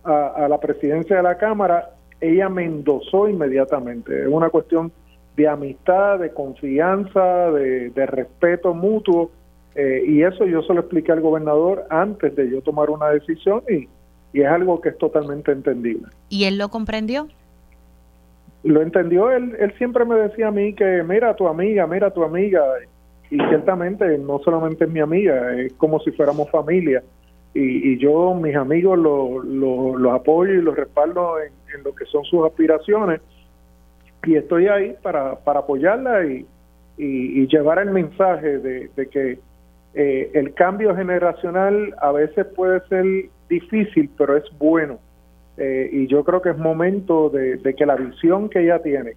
a, la presidencia de la Cámara, ella me endosó inmediatamente. Es una cuestión de amistad, de confianza, de, respeto mutuo. Eh, y eso yo se lo expliqué al gobernador antes de yo tomar una decisión y, y es algo que es totalmente entendible. ¿Y él lo comprendió? Lo entendió, él, él siempre me decía a mí que mira tu amiga, mira tu amiga, y ciertamente no solamente es mi amiga, es como si fuéramos familia. Y, yo, mis amigos, los lo, apoyo y los respaldo en, lo que son sus aspiraciones. Y estoy ahí para, para apoyarla y, y, llevar el mensaje de, de que eh, el cambio generacional a veces puede ser difícil, pero es bueno. Eh, y yo creo que es momento de, que la visión que ella tiene,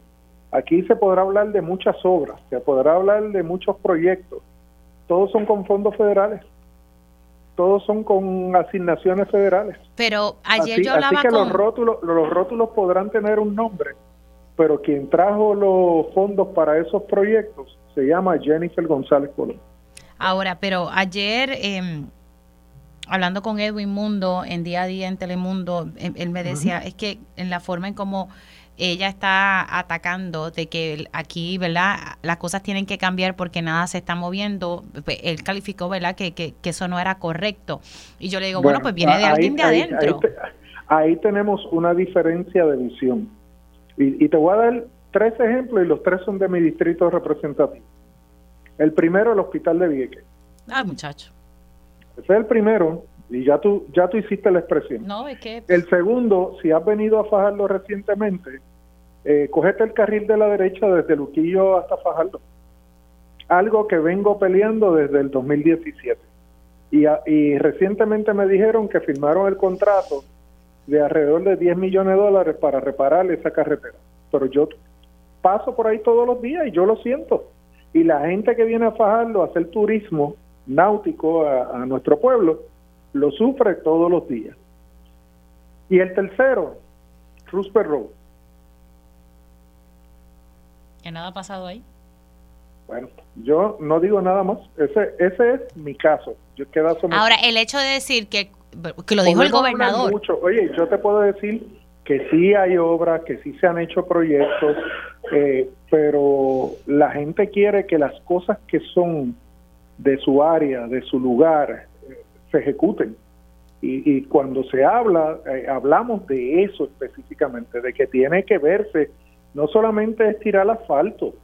aquí se podrá hablar de muchas obras, se podrá hablar de muchos proyectos, todos son con fondos federales, todos son con asignaciones federales. Pero ayer yo hablaba así que los rótulos, los rótulos podrán tener un nombre, pero quien trajo los fondos para esos proyectos se llama Jennifer González Colón. Ahora, pero ayer eh, hablando con Edwin Mundo en día a día en Telemundo, él, me decía, es que en la forma en cómo ella está atacando de que aquí, ¿verdad? Las cosas tienen que cambiar porque nada se está moviendo. Pues, él calificó, ¿verdad? Que, que, eso no era correcto. Y yo le digo, bueno, pues viene de alguien de adentro. Ahí, tenemos una diferencia de visión. Y, y, te voy a dar tres ejemplos y los tres son de mi distrito representativo. El primero, el Hospital de Vieques. Ah, muchacho. Ese es el primero, y ya tú, ya tú hiciste la expresión. No, es que... El segundo, si has venido a Fajardo recientemente, eh, cogete el carril de la derecha desde Luquillo hasta Fajardo. Algo que vengo peleando desde el 2017. Y, y recientemente me dijeron que firmaron el contrato de alrededor de 10 millones de dólares para reparar esa carretera. Pero yo paso por ahí todos los días y yo lo siento. Y la gente que viene a Fajardo a hacer turismo náutico a, nuestro pueblo, lo sufre todos los días. Y el tercero, Roosevelt Road. ¿Qué nada ha pasado ahí? Bueno, yo no digo nada más. Ese, ese es mi caso. Yo Ahora, el hecho de decir que, que lo dijo el gobernador. Mucho. Oye, yo te puedo decir que sí hay obras, que sí se han hecho proyectos, eh, pero la gente quiere que las cosas que son de su área, de su lugar, eh, se ejecuten. Y, cuando se habla, eh, hablamos de eso específicamente, de que tiene que verse, no solamente estirar asfalto,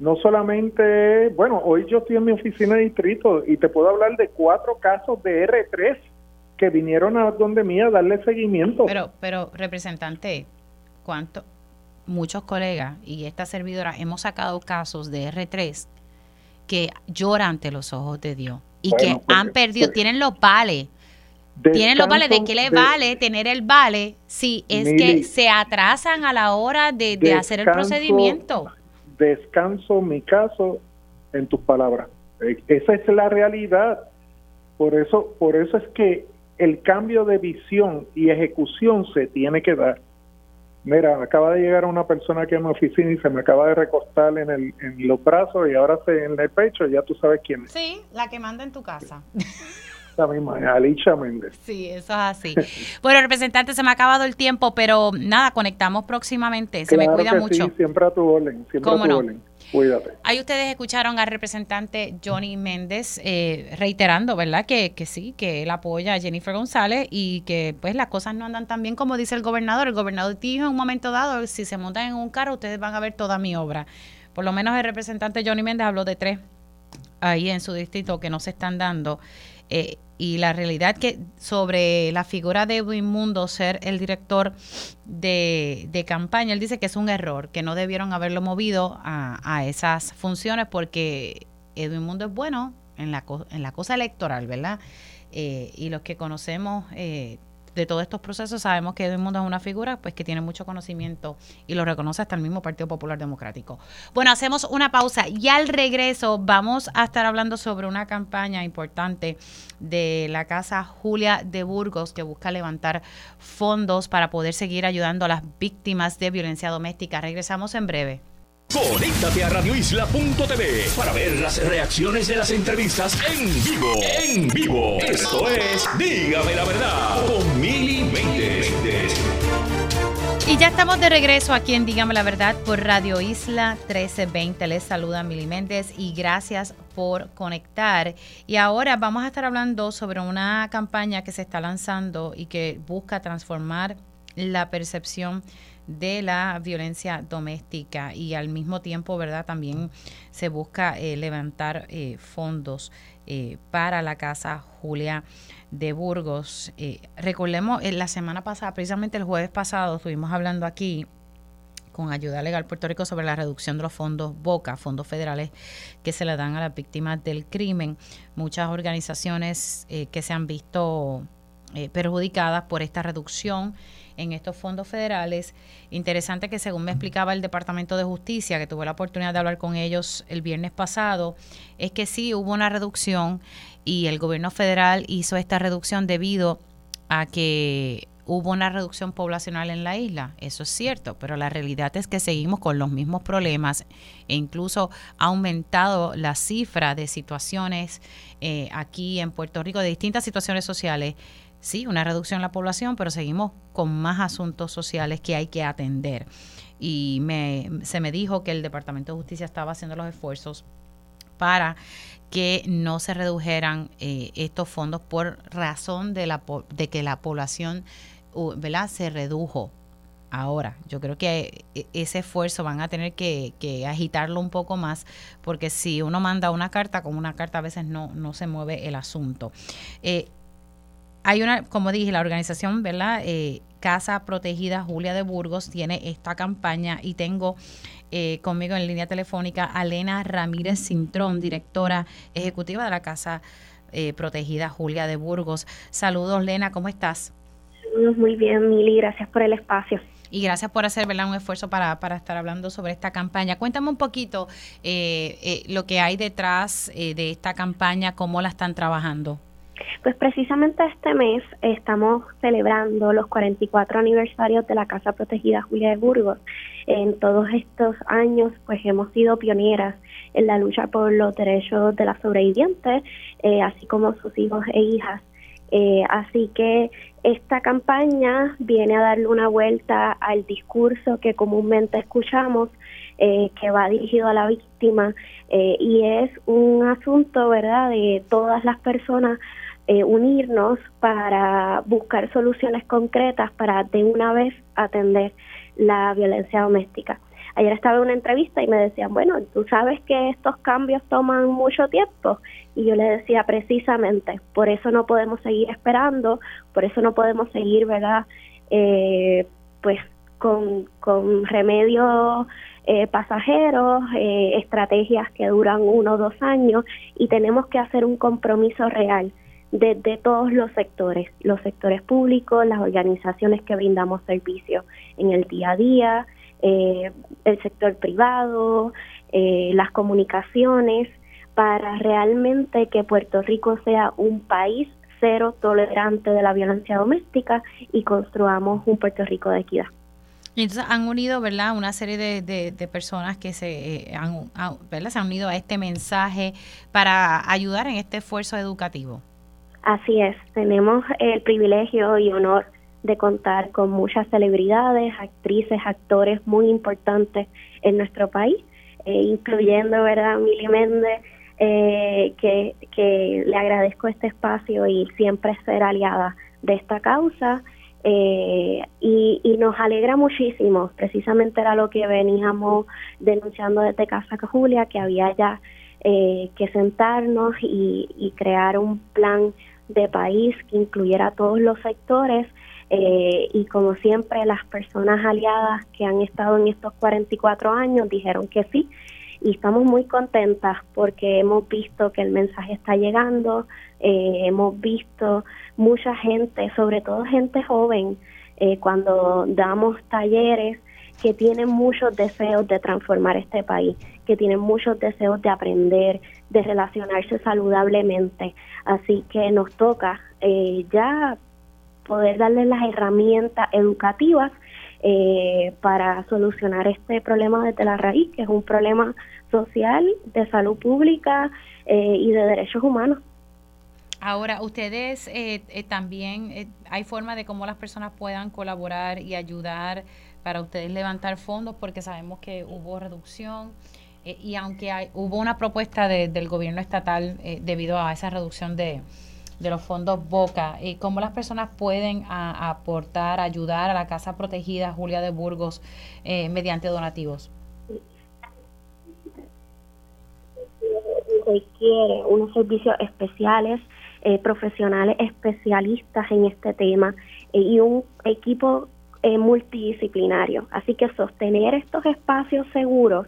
no solamente, bueno, hoy yo estoy en mi oficina de distrito y te puedo hablar de cuatro casos de R3 que vinieron a donde mía a darle seguimiento. Pero, pero, representante, ¿cuánto? Muchos colegas y esta servidora hemos sacado casos de R3 que lloran ante los ojos de Dios y que pues, han perdido, pues, tienen los vales. Tienen los vales, ¿de qué le vale tener el vale si es que se atrasan a la hora de, hacer el procedimiento? Descanso mi caso en tus palabras. E, esa es la realidad. Por eso, por eso es que el cambio de visión y ejecución se tiene que dar. Mira, acaba de llegar una persona aquí en mi oficina y se me acaba de recostar en, el, en los brazos y ahora se, en el pecho, ya tú sabes quién es. Sí, la que manda en tu casa. La misma, Alicia Méndez. Sí, eso es así. bueno, representante, se me ha acabado el tiempo, pero nada, conectamos próximamente. Se me cuida mucho. Sí, siempre a tu orden, siempre a tu orden. Cuídate. Ahí ustedes escucharon al representante Johnny Méndez eh, reiterando, ¿verdad? Que, que sí, que él apoya a Jennifer González y que pues las cosas no andan tan bien como dice el gobernador. El gobernador dijo en un momento dado, si se montan en un carro, ustedes van a ver toda mi obra. Por lo menos el representante Johnny Méndez habló de tres ahí en su distrito que no se están dando. Eh, y la realidad que sobre la figura de Edwin Mundo ser el director de, campaña, él dice que es un error, que no debieron haberlo movido a, esas funciones porque Edwin Mundo es bueno en la, en la cosa electoral, ¿verdad? Eh, y los que conocemos eh, de todos estos procesos, sabemos que Edmundo es una figura pues que tiene mucho conocimiento y lo reconoce hasta el mismo Partido Popular Democrático. Bueno, hacemos una pausa y al regreso vamos a estar hablando sobre una campaña importante de la Casa Julia de Burgos que busca levantar fondos para poder seguir ayudando a las víctimas de violencia doméstica. Regresamos en breve. Conéctate a radioisla.tv para ver las reacciones de las entrevistas en vivo. En vivo. Esto es Dígame la verdad con Mili Y ya estamos de regreso aquí en Dígame la verdad por Radio Isla 1320. Les saluda Mili Méndez y gracias por conectar. Y ahora vamos a estar hablando sobre una campaña que se está lanzando y que busca transformar la percepción de la violencia doméstica y al mismo tiempo, ¿verdad? También se busca eh, levantar eh, fondos eh, para la Casa Julia de Burgos. recordemos, la semana pasada, precisamente el jueves pasado, estuvimos hablando aquí con Ayuda Legal Puerto Rico sobre la reducción de los fondos BOCA, fondos federales que se le dan a las víctimas del crimen. Muchas organizaciones que se han visto perjudicadas por esta reducción en estos fondos federales. Interesante que según me explicaba el Departamento de Justicia, que tuve la oportunidad de hablar con ellos el viernes pasado, es que sí hubo una reducción y el gobierno federal hizo esta reducción debido a que hubo una reducción poblacional en la isla, eso es cierto, pero la realidad es que seguimos con los mismos problemas e incluso ha aumentado la cifra de situaciones eh, aquí en Puerto Rico, de distintas situaciones sociales sí, una reducción en la población, pero seguimos con más asuntos sociales que hay que atender. Y me, se me dijo que el Departamento de Justicia estaba haciendo los esfuerzos para que no se redujeran eh, estos fondos por razón de, la, de que la población ¿verdad? se redujo. Ahora, yo creo que e, ese esfuerzo van a tener que, agitarlo un poco más, porque si uno manda una carta, con una carta a veces no, no se mueve el asunto. Eh, hay una, como dije, la organización, ¿verdad? Eh, Casa Protegida Julia de Burgos tiene esta campaña y tengo eh, conmigo en línea telefónica a Lena Ramírez Cintrón, directora ejecutiva de la Casa eh, Protegida Julia de Burgos. Saludos, Lena, ¿cómo estás? Saludos, muy bien, Mili, gracias por el espacio. Y gracias por hacer ¿verdad? un esfuerzo para, para estar hablando sobre esta campaña. Cuéntame un poquito lo que hay detrás de esta campaña, cómo la están trabajando. Pues precisamente este mes estamos celebrando los 44 aniversarios de la Casa Protegida Julia de Burgos. En todos estos años, pues hemos sido pioneras en la lucha por los derechos de las sobrevivientes, eh, así como sus hijos e hijas. Eh, así que esta campaña viene a darle una vuelta al discurso que comúnmente escuchamos, eh, que va dirigido a la víctima, y es un asunto, ¿verdad?, de todas las personas eh, unirnos para buscar soluciones concretas para de una vez atender la violencia doméstica. Ayer estaba en una entrevista y me decían, bueno, tú sabes que estos cambios toman mucho tiempo. Y yo le decía, precisamente, por eso no podemos seguir esperando, por eso no podemos seguir, ¿verdad? Eh, pues con, con remedios eh, pasajeros, estrategias que duran uno o dos años y tenemos que hacer un compromiso real de, todos los sectores, los sectores públicos, las organizaciones que brindamos servicios en el día a día, eh, el sector privado, eh, las comunicaciones, para realmente que Puerto Rico sea un país cero tolerante de la violencia doméstica y construamos un Puerto Rico de equidad. Entonces han unido, ¿verdad? Una serie de, de, personas que se, eh, han, ¿verdad? se han unido a este mensaje para ayudar en este esfuerzo educativo. Así es, tenemos el privilegio y honor de contar con muchas celebridades, actrices, actores muy importantes en nuestro país, eh, incluyendo, ¿verdad?, Mili Méndez, eh, que, que le agradezco este espacio y siempre ser aliada de esta causa. Eh, y, y, nos alegra muchísimo, precisamente era lo que veníamos denunciando desde Casa Julia, que había ya que sentarnos y, y crear un plan de país que incluyera todos los sectores eh, y como siempre las personas aliadas que han estado en estos 44 años dijeron que sí y estamos muy contentas porque hemos visto que el mensaje está llegando, eh, hemos visto mucha gente, sobre todo gente joven, eh, cuando damos talleres que tienen muchos deseos de transformar este país, que tienen muchos deseos de aprender, de relacionarse saludablemente. Así que nos toca eh, ya poder darles las herramientas educativas eh, para solucionar este problema desde la raíz, que es un problema social, de salud pública eh, y de derechos humanos. Ahora, ustedes eh, también, hay forma de cómo las personas puedan colaborar y ayudar para ustedes levantar fondos, porque sabemos que hubo reducción. y aunque hay, hubo una propuesta del gobierno estatal debido a esa reducción de, de los fondos Boca y cómo las personas pueden aportar, ayudar a la Casa Protegida Julia de Burgos eh, mediante donativos. Requiere unos servicios especiales, eh, profesionales especialistas en este tema eh, y un equipo multidisciplinario. Así que sostener estos espacios seguros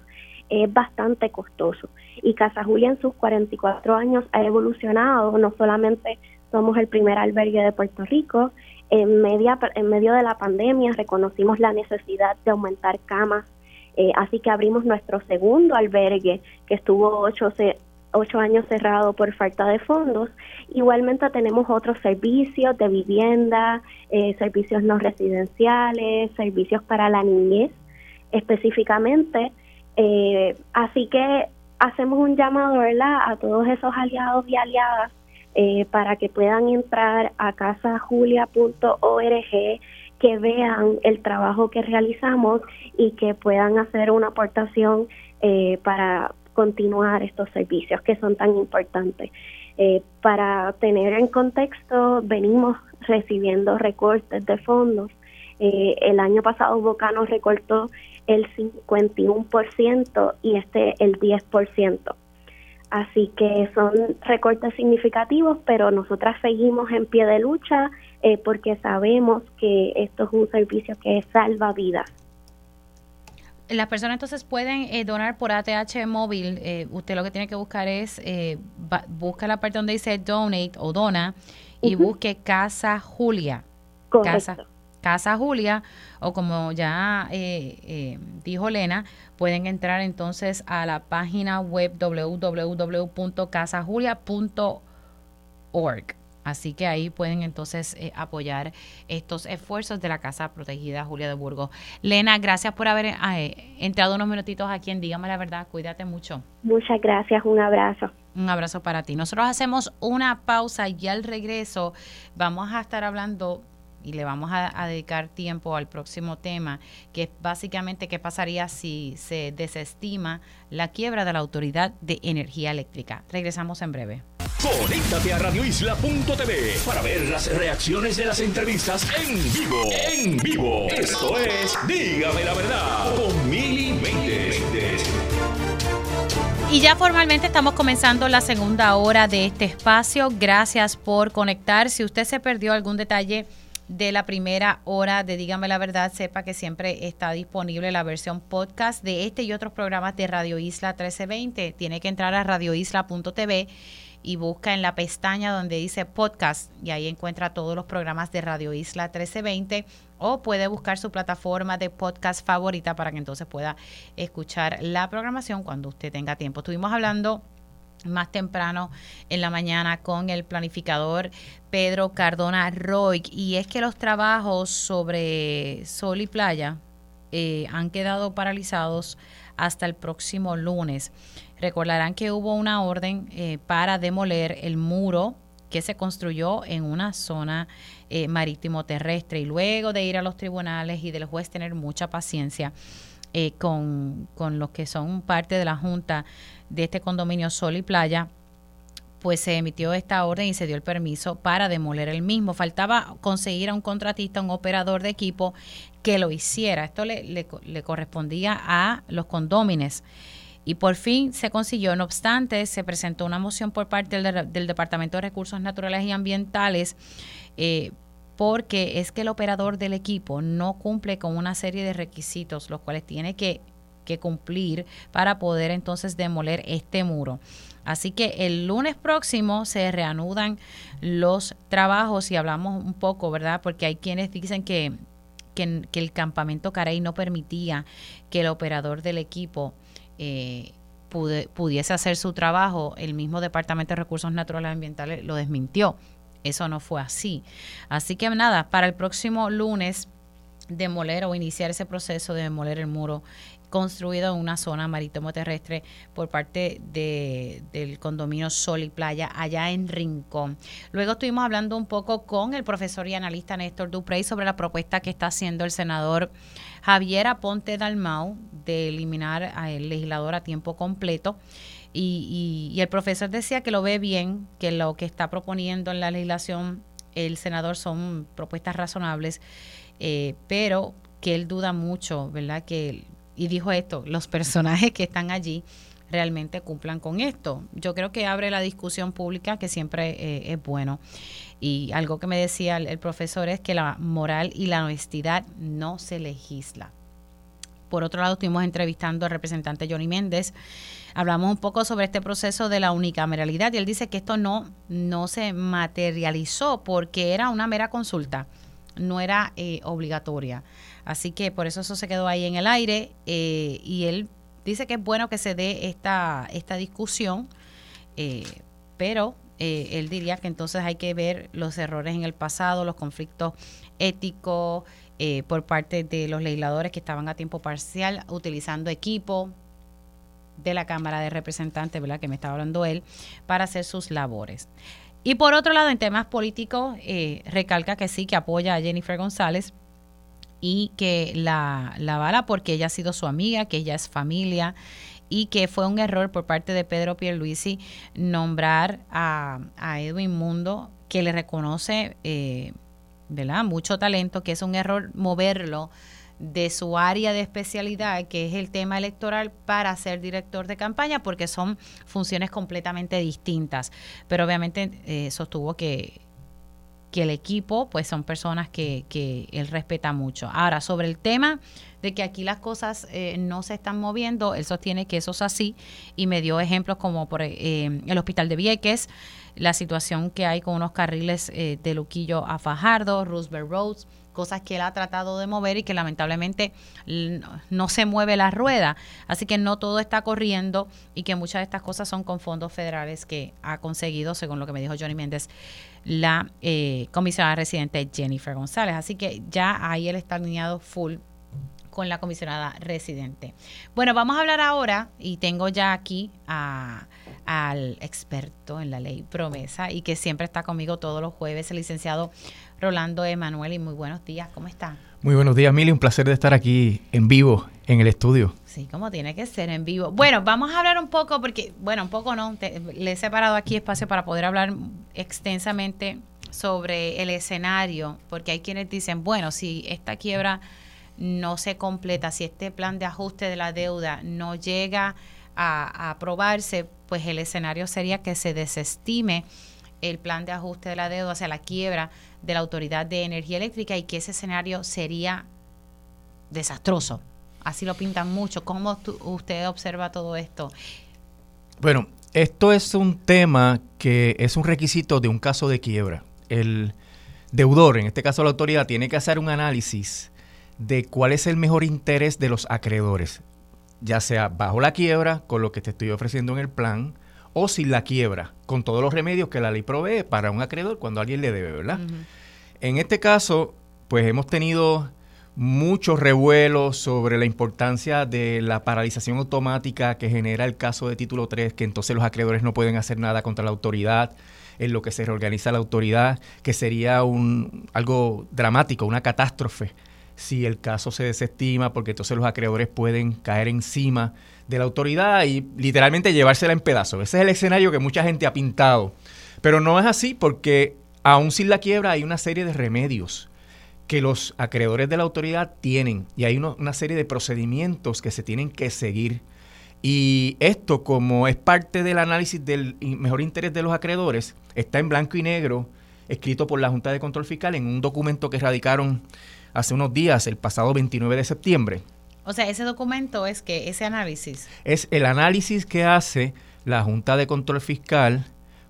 es bastante costoso. Y Casa Julia en sus 44 años ha evolucionado, no solamente somos el primer albergue de Puerto Rico, en, media, en medio de la pandemia reconocimos la necesidad de aumentar camas, eh, así que abrimos nuestro segundo albergue que estuvo ocho, ocho años cerrado por falta de fondos. Igualmente tenemos otros servicios de vivienda, eh, servicios no residenciales, servicios para la niñez específicamente eh, así que hacemos un llamado ¿verdad? a todos esos aliados y aliadas eh, para que puedan entrar a casajulia.org, que vean el trabajo que realizamos y que puedan hacer una aportación eh, para continuar estos servicios que son tan importantes. Eh, para tener en contexto, venimos recibiendo recortes de fondos. el año pasado Boca nos recortó el 51% y este el 10%. Así que son recortes significativos, pero nosotras seguimos en pie de lucha eh, porque sabemos que esto es un servicio que salva vidas. Las personas entonces pueden eh, donar por ATH móvil. Eh, usted lo que tiene que buscar es, busca la parte donde dice donate o dona y busque Casa Julia. Casa, Casa Julia o como ya eh, eh, dijo Lena, pueden entrar entonces a la página web www.casajulia.org. Así que ahí pueden entonces eh, apoyar estos esfuerzos de la Casa Protegida Julia de Burgos. Lena, gracias por haber entrado unos minutitos aquí en Dígame la Verdad. Cuídate mucho. Muchas gracias. Un abrazo. Un abrazo para ti. Nosotros hacemos una pausa y al regreso vamos a estar hablando y le vamos a, dedicar tiempo al próximo tema, que es básicamente qué pasaría si se desestima la quiebra de la Autoridad de Energía Eléctrica. Regresamos en breve. Conéctate a radioisla.tv para ver las reacciones de las entrevistas en vivo. En vivo. Esto es Dígame la verdad con Mili Y ya formalmente estamos comenzando la segunda hora de este espacio. Gracias por conectar. Si usted se perdió algún detalle, de la primera hora de Dígame la Verdad, sepa que siempre está disponible la versión podcast de este y otros programas de Radio Isla 1320. Tiene que entrar a radioisla.tv y busca en la pestaña donde dice podcast y ahí encuentra todos los programas de Radio Isla 1320 o puede buscar su plataforma de podcast favorita para que entonces pueda escuchar la programación cuando usted tenga tiempo. Estuvimos hablando más temprano en la mañana con el planificador Pedro Cardona Roy. Y es que los trabajos sobre sol y playa eh, han quedado paralizados hasta el próximo lunes. Recordarán que hubo una orden eh, para demoler el muro que se construyó en una zona eh, marítimo terrestre y luego de ir a los tribunales y del juez tener mucha paciencia con, con los que son parte de la Junta de este condominio Sol y Playa, pues se emitió esta orden y se dio el permiso para demoler el mismo. Faltaba conseguir a un contratista, un operador de equipo que lo hiciera. Esto le, correspondía a los condómines. Y por fin se consiguió. No obstante, se presentó una moción por parte del, del Departamento de Recursos Naturales y Ambientales eh, porque es que el operador del equipo no cumple con una serie de requisitos, los cuales tiene que que cumplir para poder entonces demoler este muro. Así que el lunes próximo se reanudan los trabajos y hablamos un poco, ¿verdad? Porque hay quienes dicen que, que, el campamento Carey no permitía que el operador del equipo eh, pudiese hacer su trabajo. El mismo Departamento de Recursos Naturales y Ambientales lo desmintió. Eso no fue así. Así que nada, para el próximo lunes demoler o iniciar ese proceso de demoler el muro construido en una zona marítimo terrestre por parte de, del condominio Sol y Playa allá en Rincón. Luego estuvimos hablando un poco con el profesor y analista Néstor Duprey sobre la propuesta que está haciendo el senador Javier Aponte Dalmau de eliminar al legislador a tiempo completo. Y, y, el profesor decía que lo ve bien, que lo que está proponiendo en la legislación el senador son propuestas razonables, eh, pero que él duda mucho, ¿verdad? Que y dijo esto, los personajes que están allí realmente cumplan con esto. Yo creo que abre la discusión pública, que siempre eh, es bueno. Y algo que me decía el, profesor es que la moral y la honestidad no se legisla. Por otro lado, estuvimos entrevistando al representante Johnny Méndez. Hablamos un poco sobre este proceso de la unicameralidad y él dice que esto no, no se materializó porque era una mera consulta, no era eh, obligatoria. Así que por eso eso se quedó ahí en el aire eh, y él dice que es bueno que se dé esta, esta discusión, eh, pero eh, él diría que entonces hay que ver los errores en el pasado, los conflictos éticos por parte de los legisladores que estaban a tiempo parcial utilizando equipo de la Cámara de Representantes, ¿verdad? Que me estaba hablando él, para hacer sus labores. Y por otro lado, en temas políticos, recalca que sí, que apoya a Jennifer González y que la, la bala porque ella ha sido su amiga, que ella es familia y que fue un error por parte de Pedro Pierluisi nombrar a, a Edwin Mundo, que le reconoce eh, ¿verdad? mucho talento, que es un error moverlo de su área de especialidad, que es el tema electoral, para ser director de campaña, porque son funciones completamente distintas. Pero obviamente eh, sostuvo que que el equipo, pues son personas que, que él respeta mucho. Ahora, sobre el tema de que aquí las cosas eh, no se están moviendo, él sostiene que eso es así y me dio ejemplos como por eh, el hospital de Vieques, la situación que hay con unos carriles eh, de Luquillo a Fajardo, Roosevelt Roads, cosas que él ha tratado de mover y que lamentablemente no se mueve la rueda. Así que no todo está corriendo y que muchas de estas cosas son con fondos federales que ha conseguido, según lo que me dijo Johnny Méndez, la eh, comisionada residente Jennifer González. Así que ya ahí él está alineado full con la comisionada residente. Bueno, vamos a hablar ahora y tengo ya aquí al experto en la ley promesa y que siempre está conmigo todos los jueves, el licenciado Rolando Emanuel. Y muy buenos días, ¿cómo está? Muy buenos días, Mili. Un placer de estar aquí en vivo en el estudio. Sí, como tiene que ser en vivo. Bueno, vamos a hablar un poco, porque, bueno, un poco no, le he separado aquí espacio para poder hablar extensamente sobre el escenario, porque hay quienes dicen, bueno, si esta quiebra no se completa, si este plan de ajuste de la deuda no llega a, aprobarse, pues el escenario sería que se desestime el plan de ajuste de la deuda, o sea, la quiebra de la Autoridad de Energía Eléctrica y que ese escenario sería desastroso. Así lo pintan mucho. ¿Cómo usted observa todo esto? Bueno, esto es un tema que es un requisito de un caso de quiebra. El deudor, en este caso la autoridad, tiene que hacer un análisis de cuál es el mejor interés de los acreedores, ya sea bajo la quiebra, con lo que te estoy ofreciendo en el plan, o sin la quiebra, con todos los remedios que la ley provee para un acreedor cuando alguien le debe, ¿verdad? En este caso, pues hemos tenido muchos revuelos sobre la importancia de la paralización automática que genera el caso de título 3, que entonces los acreedores no pueden hacer nada contra la autoridad, en lo que se reorganiza la autoridad, que sería un, algo dramático, una catástrofe si el caso se desestima, porque entonces los acreedores pueden caer encima de la autoridad y literalmente llevársela en pedazos. Ese es el escenario que mucha gente ha pintado. Pero no es así porque aún sin la quiebra hay una serie de remedios que los acreedores de la autoridad tienen y hay una serie de procedimientos que se tienen que seguir. Y esto, como es parte del análisis del mejor interés de los acreedores, está en blanco y negro, escrito por la Junta de Control Fiscal en un documento que radicaron hace unos días, el pasado 29 de septiembre. O sea, ese documento es que ese análisis. Es el análisis que hace la Junta de Control Fiscal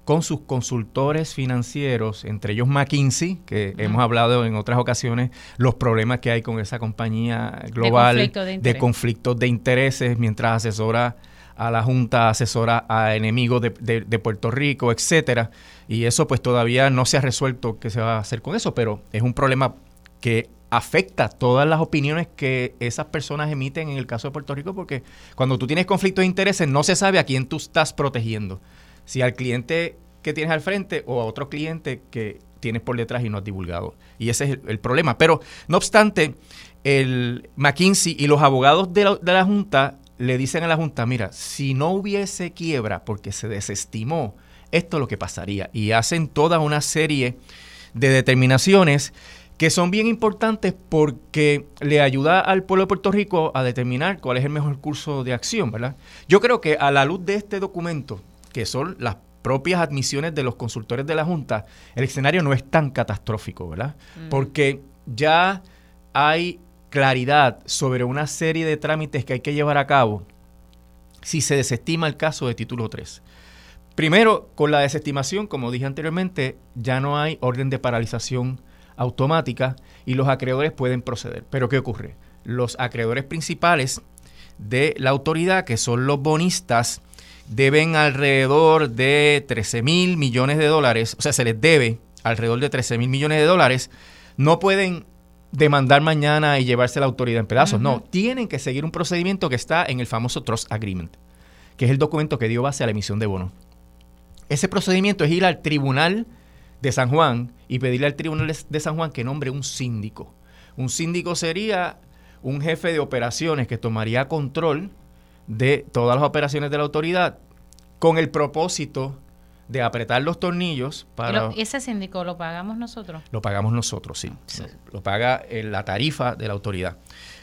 con sus consultores financieros, entre ellos McKinsey, que hemos hablado en otras ocasiones, los problemas que hay con esa compañía global de, conflictos de intereses, mientras asesora a la Junta, asesora a enemigos de, de, Puerto Rico, etcétera. Y eso pues todavía no se ha resuelto qué se va a hacer con eso, pero es un problema que afecta todas las opiniones que esas personas emiten en el caso de Puerto Rico, porque cuando tú tienes conflictos de intereses no se sabe a quién tú estás protegiendo. Si al cliente que tienes al frente o a otro cliente que tienes por detrás y no has divulgado. Y ese es el, problema. Pero, no obstante, el McKinsey y los abogados de la, de la Junta le dicen a la Junta, mira, si no hubiese quiebra porque se desestimó, esto es lo que pasaría. Y hacen toda una serie de determinaciones que son bien importantes porque le ayuda al pueblo de Puerto Rico a determinar cuál es el mejor curso de acción, ¿verdad? Yo creo que a la luz de este documento, que son las propias admisiones de los consultores de la Junta, el escenario no es tan catastrófico, ¿verdad? Mm. Porque ya hay claridad sobre una serie de trámites que hay que llevar a cabo si se desestima el caso de título 3. Primero, con la desestimación, como dije anteriormente, ya no hay orden de paralización automática y los acreedores pueden proceder. Pero ¿qué ocurre? Los acreedores principales de la autoridad, que son los bonistas, deben alrededor de 13 mil millones de dólares, o sea, se les debe alrededor de 13 mil millones de dólares, no pueden demandar mañana y llevarse la autoridad en pedazos. No, tienen que seguir un procedimiento que está en el famoso Trust Agreement, que es el documento que dio base a la emisión de bonos. Ese procedimiento es ir al tribunal de San Juan y pedirle al Tribunal de San Juan que nombre un síndico. Un síndico sería un jefe de operaciones que tomaría control de todas las operaciones de la autoridad con el propósito de apretar los tornillos para... ¿Ese síndico lo pagamos nosotros? Lo pagamos nosotros, sí. Lo, paga la tarifa de la autoridad.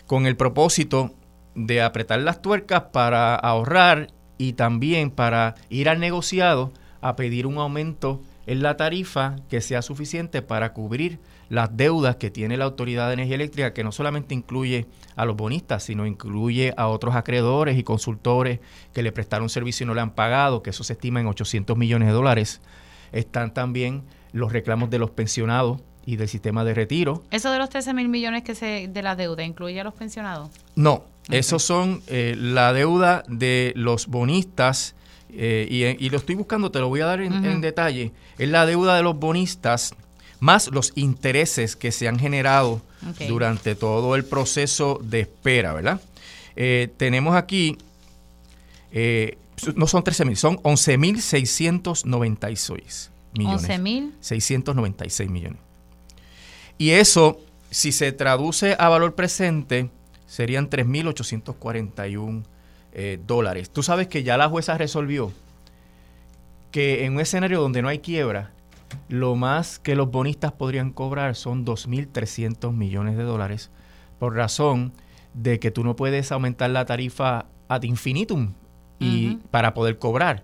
Con el propósito de apretar las tuercas para ahorrar y también para ir al negociado a pedir un aumento en la tarifa que sea suficiente para cubrir las deudas que tiene la Autoridad de Energía Eléctrica, que no solamente incluye a los bonistas, sino incluye a otros acreedores y consultores que le prestaron servicio y no le han pagado, que eso se estima en 800 millones de dólares. Están también los reclamos de los pensionados y del sistema de retiro. ¿Eso de los 13 mil millones que se, de la deuda incluye a los pensionados? No, esos son eh, la deuda de los bonistas eh, y, lo estoy buscando, te lo voy a dar en, detalle, es la deuda de los bonistas más los intereses que se han generado durante todo el proceso de espera, ¿verdad? Eh, tenemos aquí, eh, no son 13 mil, son 11.696 millones. 11.696 millones. Y eso, si se traduce a valor presente, serían 3.841 eh, dólares. Tú sabes que ya la jueza resolvió que en un escenario donde no hay quiebra, lo más que los bonistas podrían cobrar son 2.300 millones de dólares por razón de que tú no puedes aumentar la tarifa ad infinitum y para poder cobrar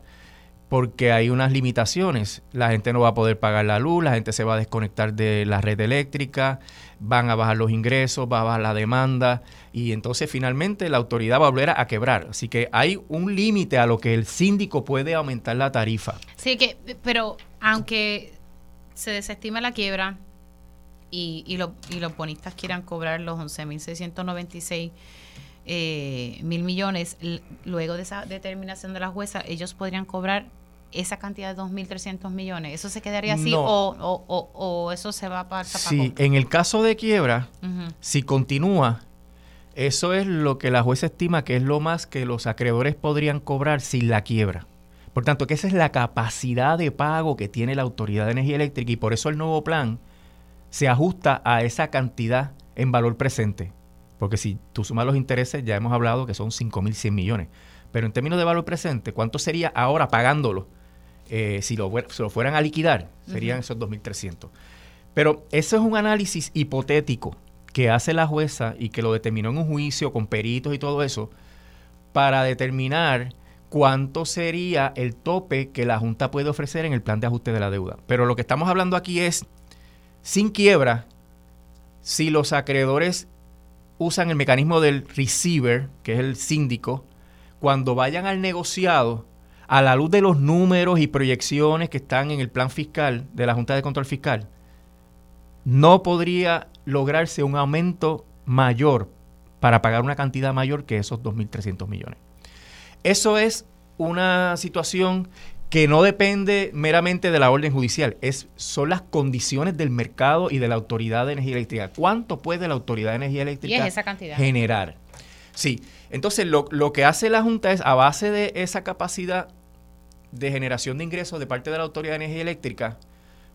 porque hay unas limitaciones. La gente no va a poder pagar la luz, la gente se va a desconectar de la red eléctrica, van a bajar los ingresos, va a bajar la demanda y entonces finalmente la autoridad va a volver a, quebrar. Así que hay un límite a lo que el síndico puede aumentar la tarifa. Sí, que, pero aunque se desestime la quiebra y, y, y los bonistas quieran cobrar los 11.696 eh, mil millones, luego de esa determinación de la jueza, ellos podrían cobrar esa cantidad de 2.300 millones. ¿Eso se quedaría así o, o, o, eso se va para Sí, en el caso de quiebra, si continúa, eso es lo que la jueza estima que es lo más que los acreedores podrían cobrar sin la quiebra. Por tanto, que esa es la capacidad de pago que tiene la Autoridad de Energía Eléctrica y por eso el nuevo plan se ajusta a esa cantidad en valor presente. Porque si tú sumas los intereses, ya hemos hablado que son 5.100 millones. Pero en términos de valor presente, ¿cuánto sería ahora pagándolo? Eh, si, lo, lo, fueran a liquidar, serían esos 2.300. Pero eso es un análisis hipotético que hace la jueza y que lo determinó en un juicio con peritos y todo eso, para determinar cuánto sería el tope que la Junta puede ofrecer en el plan de ajuste de la deuda. Pero lo que estamos hablando aquí es, sin quiebra, si los acreedores usan el mecanismo del receiver, que es el síndico, cuando vayan al negociado, a la luz de los números y proyecciones que están en el plan fiscal de la Junta de Control Fiscal, no podría lograrse un aumento mayor para pagar una cantidad mayor que esos 2.300 millones. Eso es una situación que no depende meramente de la orden judicial, es, son las condiciones del mercado y de la Autoridad de Energía Eléctrica. ¿Cuánto puede la Autoridad de Energía Eléctrica generar? Sí, entonces lo, lo que hace la Junta es, a base de esa capacidad de generación de ingresos de parte de la Autoridad de Energía Eléctrica,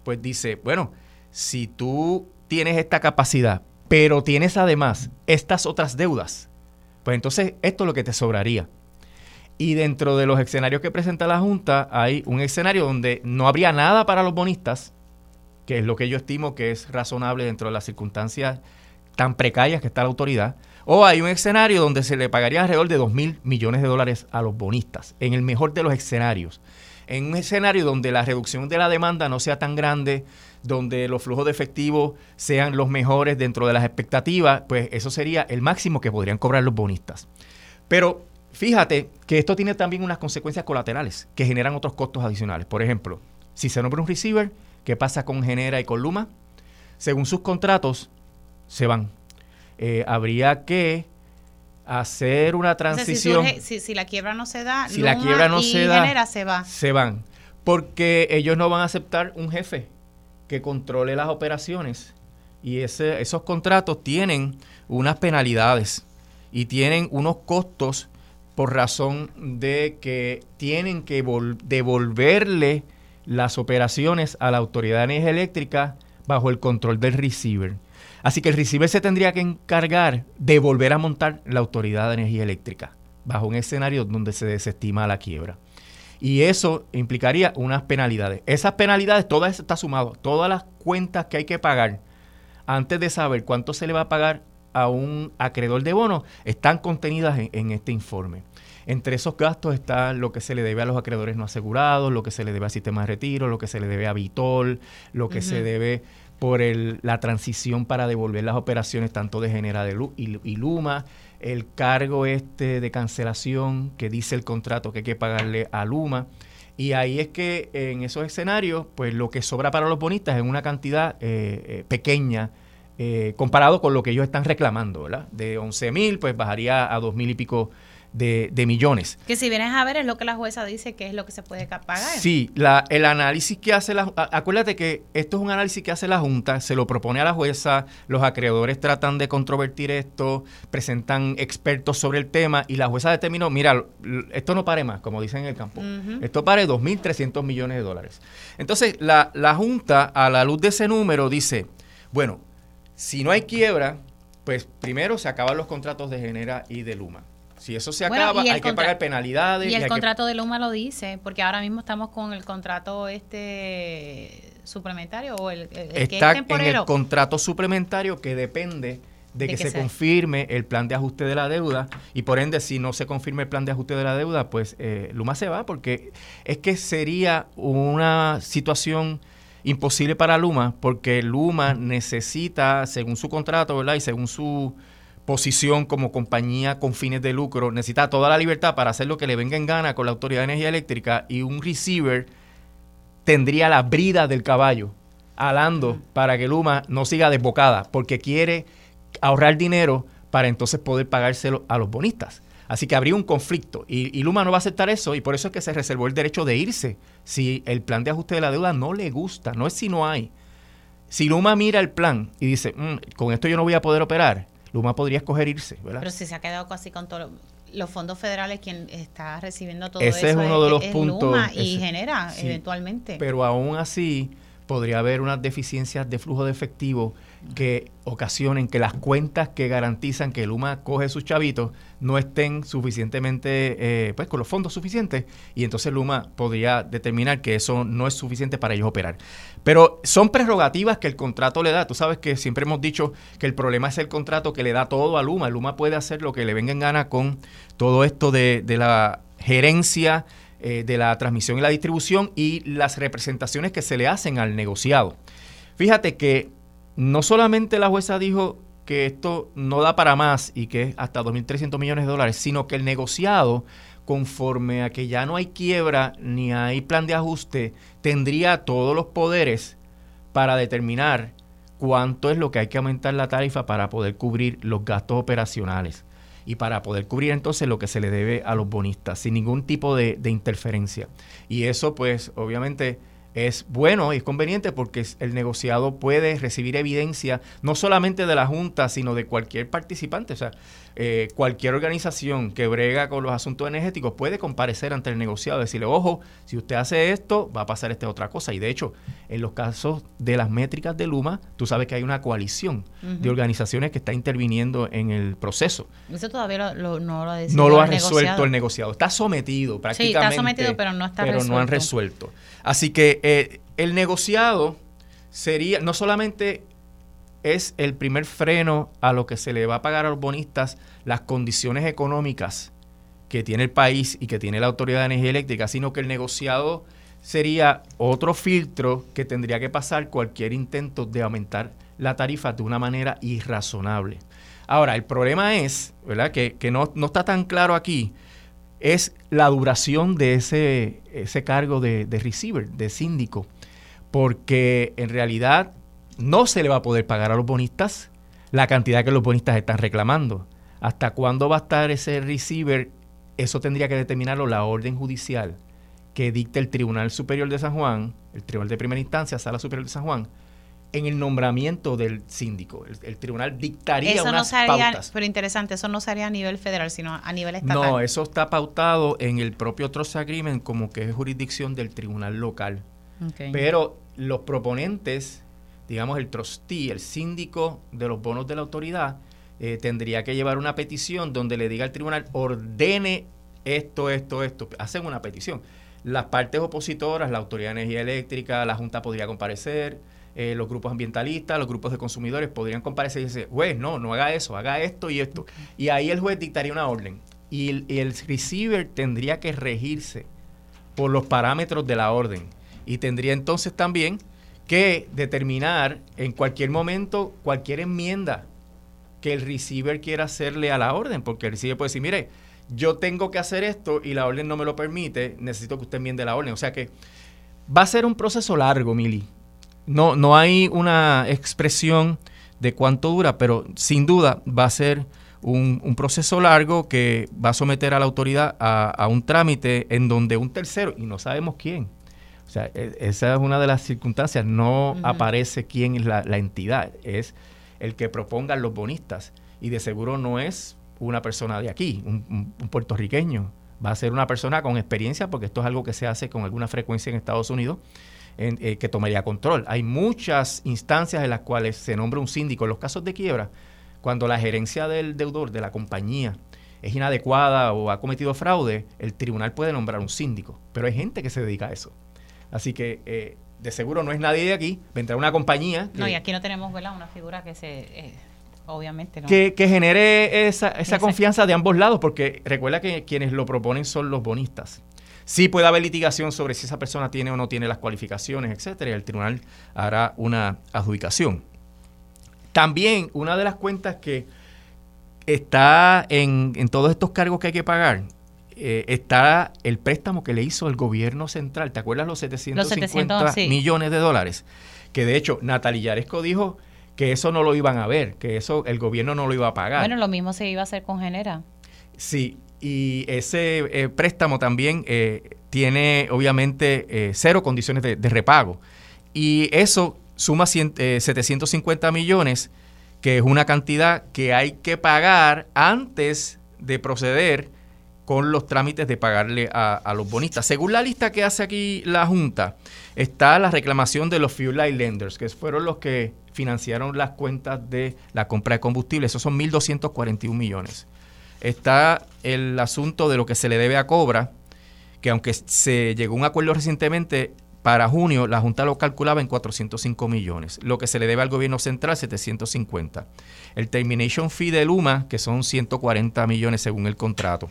pues dice, bueno, si tú tienes esta capacidad, pero tienes además estas otras deudas, pues entonces esto es lo que te sobraría. Y dentro de los escenarios que presenta la Junta hay un escenario donde no habría nada para los bonistas, que es lo que yo estimo que es razonable dentro de las circunstancias tan precarias que está la autoridad, o hay un escenario donde se le pagaría alrededor de 2 mil millones de dólares a los bonistas, en el mejor de los escenarios. En un escenario donde la reducción de la demanda no sea tan grande, donde los flujos de efectivo sean los mejores dentro de las expectativas, pues eso sería el máximo que podrían cobrar los bonistas. Pero fíjate que esto tiene también unas consecuencias colaterales que generan otros costos adicionales. Por ejemplo, si se nombra un receiver, ¿qué pasa con Genera y con Luma? Según sus contratos, se van. Eh, habría que hacer una transición. si, la quiebra no se da, si la quiebra no se da, genera, se va. Se van. Porque ellos no van a aceptar un jefe que controle las operaciones. Y ese, esos contratos tienen unas penalidades y tienen unos costos por razón de que tienen que devolverle las operaciones a la Autoridad de Energía Eléctrica bajo el control del receiver. Así que el receiver se tendría que encargar de volver a montar la Autoridad de Energía Eléctrica bajo un escenario donde se desestima la quiebra. Y eso implicaría unas penalidades. Esas penalidades, todas está sumado, todas las cuentas que hay que pagar antes de saber cuánto se le va a pagar a un acreedor de bonos, están contenidas en, este informe. Entre esos gastos está lo que se le debe a los acreedores no asegurados, lo que se le debe al sistema de retiro, lo que se le debe a Vitol, lo que se debe por el, la transición para devolver las operaciones tanto de Genera de y, y, Luma, el cargo este de cancelación que dice el contrato que hay que pagarle a Luma. Y ahí es que en esos escenarios, pues lo que sobra para los bonistas es una cantidad eh, eh, pequeña eh, comparado con lo que ellos están reclamando, ¿verdad? De 11 mil, pues bajaría a dos mil y pico de, millones. Que si vienes a ver es lo que la jueza dice que es lo que se puede pagar. Sí, la, el análisis que hace la... Acuérdate que esto es un análisis que hace la Junta, se lo propone a la jueza, los acreedores tratan de controvertir esto, presentan expertos sobre el tema y la jueza determinó, mira, esto no pare más, como dicen en el campo, esto pare 2.300 millones de dólares. Entonces, la, la Junta, a la luz de ese número, dice, bueno, si no hay quiebra, pues primero se acaban los contratos de Genera y de Luma. Si eso se acaba, hay que pagar penalidades. Y el contrato de Luma lo dice, porque ahora mismo estamos con el contrato este suplementario o el, Está en el contrato suplementario que depende de, que, se confirme el plan de ajuste de la deuda y por ende si no se confirme el plan de ajuste de la deuda, pues eh, Luma se va porque es que sería una situación imposible para Luma porque Luma necesita, según su contrato, ¿verdad? Y según su posición como compañía con fines de lucro, necesita toda la libertad para hacer lo que le venga en gana con la Autoridad de Energía Eléctrica y un receiver tendría la brida del caballo alando para que Luma no siga desbocada porque quiere ahorrar dinero para entonces poder pagárselo a los bonistas. Así que habría un conflicto y, y, Luma no va a aceptar eso y por eso es que se reservó el derecho de irse si el plan de ajuste de la deuda no le gusta, no es si no hay. Si Luma mira el plan y dice, mm, con esto yo no voy a poder operar, Luma podría escoger irse, ¿verdad? Pero si se ha quedado casi con todos los fondos federales, quien está recibiendo todo Ese eso es uno de los puntos. Luma y genera eventualmente. Pero aún así podría haber unas deficiencias de flujo de efectivo que ocasionen que las cuentas que garantizan que Luma coge sus chavitos no estén suficientemente, eh, pues con los fondos suficientes, y entonces Luma podría determinar que eso no es suficiente para ellos operar. Pero son prerrogativas que el contrato le da. Tú sabes que siempre hemos dicho que el problema es el contrato que le da todo a Luma. Luma puede hacer lo que le venga en gana con todo esto de, la gerencia, eh, de la transmisión y la distribución y las representaciones que se le hacen al negociado. Fíjate que no solamente la jueza dijo que esto no da para más y que es hasta 2.300 millones de dólares, sino que el negociado, conforme a que ya no hay quiebra ni hay plan de ajuste, tendría todos los poderes para determinar cuánto es lo que hay que aumentar la tarifa para poder cubrir los gastos operacionales y para poder cubrir entonces lo que se le debe a los bonistas sin ningún tipo de, de interferencia. Y eso pues obviamente es bueno y es conveniente porque el negociado puede recibir evidencia no solamente de la Junta, sino de cualquier participante. O sea, eh, cualquier organización que brega con los asuntos energéticos puede comparecer ante el negociado y decirle, ojo, si usted hace esto, va a pasar esta otra cosa. Y de hecho, en los casos de las métricas de Luma, tú sabes que hay una coalición de organizaciones que está interviniendo en el proceso. Eso todavía no lo ha No lo ha resuelto el negociado. Está sometido prácticamente. Sí, está sometido, pero no está pero no han resuelto. Así que eh, el negociado sería, no solamente es el primer freno a lo que se le va a pagar a los bonistas las condiciones económicas que tiene el país y que tiene la Autoridad de Energía Eléctrica, sino que el negociado sería otro filtro que tendría que pasar cualquier intento de aumentar la tarifa de una manera irrazonable. Ahora, el problema es, ¿verdad? Que, no, está tan claro aquí, es la duración de ese, ese cargo de, de receiver, de síndico, porque en realidad no se le va a poder pagar a los bonistas la cantidad que los bonistas están reclamando. ¿Hasta cuándo va a estar ese receiver? Eso tendría que determinarlo la orden judicial que dicta el Tribunal Superior de San Juan, el Tribunal de Primera Instancia, Sala Superior de San Juan, en el nombramiento del síndico. El, tribunal dictaría eso unas no pautas. Pero interesante, eso no sería a nivel federal, sino a nivel estatal. No, eso está pautado en el propio Trust Agreement como que es jurisdicción del tribunal local. Pero los proponentes digamos, el trustee, el síndico de los bonos de la autoridad, eh, tendría que llevar una petición donde le diga al tribunal, ordene esto, esto, esto. Hacen una petición. Las partes opositoras, la Autoridad de Energía Eléctrica, la Junta podría comparecer, eh, los grupos ambientalistas, los grupos de consumidores podrían comparecer y decir, juez, no, no haga eso, haga esto y esto. Y ahí el juez dictaría una orden. Y el, y el receiver tendría que regirse por los parámetros de la orden. Y tendría entonces también que determinar en cualquier momento cualquier enmienda que el receiver quiera hacerle a la orden, porque el receiver puede decir, mire, yo tengo que hacer esto y la orden no me lo permite, necesito que usted enmiende la orden. O sea que va a ser un proceso largo, Mili. No, no hay una expresión de cuánto dura, pero sin duda va a ser un, proceso largo que va a someter a la autoridad a, a un trámite en donde un tercero, y no sabemos quién, o sea, e, esa es una de las circunstancias. No aparece quién es la, entidad, es el que propongan los bonistas. Y de seguro no es una persona de aquí, un, puertorriqueño. Va a ser una persona con experiencia, porque esto es algo que se hace con alguna frecuencia en Estados Unidos, eh, que tomaría control. Hay muchas instancias en las cuales se nombra un síndico. En los casos de quiebra, cuando la gerencia del deudor, de la compañía, es inadecuada o ha cometido fraude, el tribunal puede nombrar un síndico. Pero hay gente que se dedica a eso. Así que eh, de seguro no es nadie de aquí, vendrá una compañía. no, y aquí no tenemos ¿verdad? una figura que se... Eh, obviamente no. Que, genere esa, esa confianza de ambos lados, porque recuerda que quienes lo proponen son los bonistas. Sí puede haber litigación sobre si esa persona tiene o no tiene las cualificaciones, etcétera, y el tribunal hará una adjudicación. También una de las cuentas que está en, en todos estos cargos que hay que pagar eh, está el préstamo que le hizo el gobierno central. ¿Te acuerdas los 750 millones de dólares? Que de hecho Natalia Yaresco dijo que eso no lo iban a ver, que eso el gobierno no lo iba a pagar. Bueno, lo mismo se iba a hacer con Genera. Sí, y ese eh, préstamo también eh, tiene obviamente cero condiciones de, repago. Y eso suma 750 millones, que es una cantidad que hay que pagar antes de proceder con los trámites de pagarle a, los bonistas. Según la lista que hace aquí la Junta, está la reclamación de los Fuel Light Lenders, que fueron los que financiaron las cuentas de la compra de combustible. Esos son 1.241 millones. Está el asunto de lo que se le debe a Cobra, que aunque se llegó a un acuerdo recientemente, para junio la Junta lo calculaba en 405 millones. Lo que se le debe al gobierno central, 750. El termination fee de Luma, que son 140 millones según el contrato.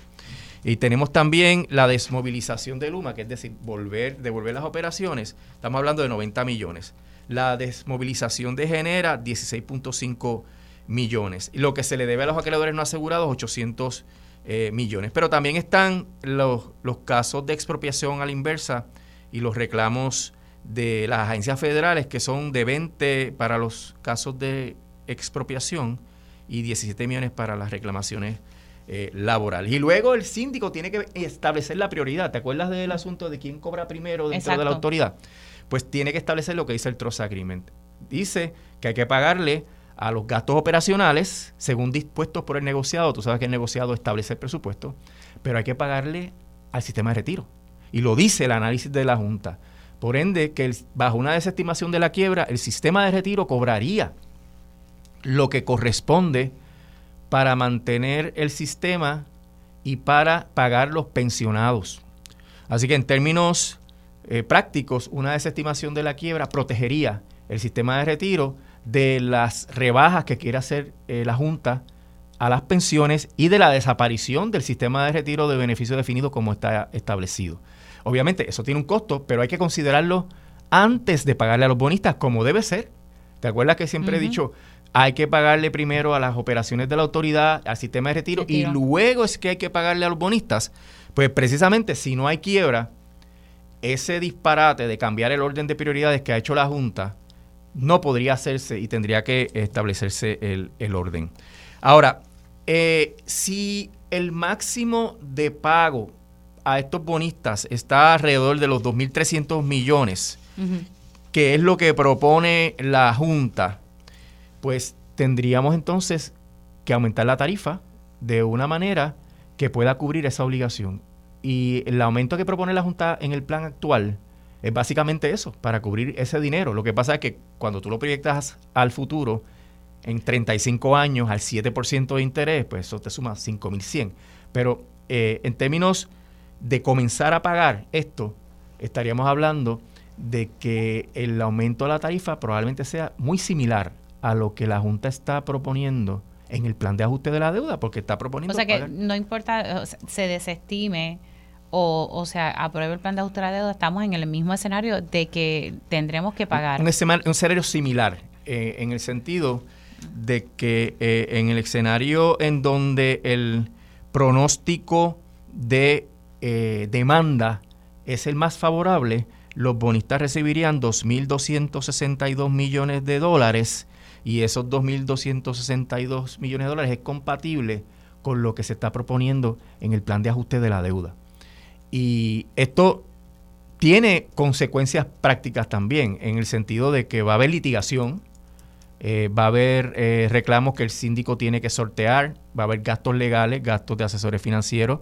Y tenemos también la desmovilización de Luma, que es decir, volver, devolver las operaciones. Estamos hablando de 90 millones. La desmovilización de Genera, 16.5 millones. Y lo que se le debe a los acreedores no asegurados, 800 eh, millones. Pero también están los, los casos de expropiación a la inversa y los reclamos de las agencias federales que son de 20 para los casos de expropiación y 17 millones para las reclamaciones eh, laborales. Y luego el síndico tiene que establecer la prioridad. ¿Te acuerdas del asunto de quién cobra primero dentro de la autoridad? Pues tiene que establecer lo que dice el Trust Agreement. Dice que hay que pagarle a los gastos operacionales según dispuestos por el negociado. Tú sabes que el negociado establece el presupuesto, pero hay que pagarle al sistema de retiro. Y lo dice el análisis de la Junta. Por ende, que bajo una desestimación de la quiebra, el sistema de retiro cobraría lo que corresponde para mantener el sistema y para pagar los pensionados. Así que en términos eh, prácticos, una desestimación de la quiebra protegería el sistema de retiro de las rebajas que quiere hacer eh, la Junta a las pensiones y de la desaparición del sistema de retiro de beneficio definido como está establecido. Obviamente eso tiene un costo, pero hay que considerarlo antes de pagarle a los bonistas como debe ser. ¿Te acuerdas que siempre he dicho, hay que pagarle primero a las operaciones de la autoridad, al sistema de retiro, y luego es que hay que pagarle a los bonistas? Pues precisamente si no hay quiebra, ese disparate de cambiar el orden de prioridades que ha hecho la Junta no podría hacerse y tendría que establecerse el, orden. Ahora, eh, si el máximo de pago a estos bonistas está alrededor de los 2.300 millones, que es lo que propone la Junta, pues tendríamos entonces que aumentar la tarifa de una manera que pueda cubrir esa obligación. Y el aumento que propone la Junta en el plan actual es básicamente eso, para cubrir ese dinero. Lo que pasa es que cuando tú lo proyectas al futuro, en 35 años, al 7% de interés, pues eso te suma 5.100. Pero eh, en términos de comenzar a pagar esto, estaríamos hablando de que el aumento de la tarifa probablemente sea muy similar a lo que la Junta está proponiendo en el plan de ajuste de la deuda, porque está proponiendo... O sea que no importa, se desestime o, o sea, apruebe el plan de ajuste de la deuda, estamos en el mismo escenario de que tendremos que pagar. Un, escenario similar, eh, en el sentido de que eh, en el escenario en donde el pronóstico de eh, demanda es el más favorable, los bonistas recibirían 2.262 millones de dólares y esos 2.262 millones de dólares es compatible con lo que se está proponiendo en el plan de ajuste de la deuda. Y esto tiene consecuencias prácticas también, en el sentido de que va a haber litigación, eh, va a haber eh, reclamos que el síndico tiene que sortear, va a haber gastos legales, gastos de asesores financieros,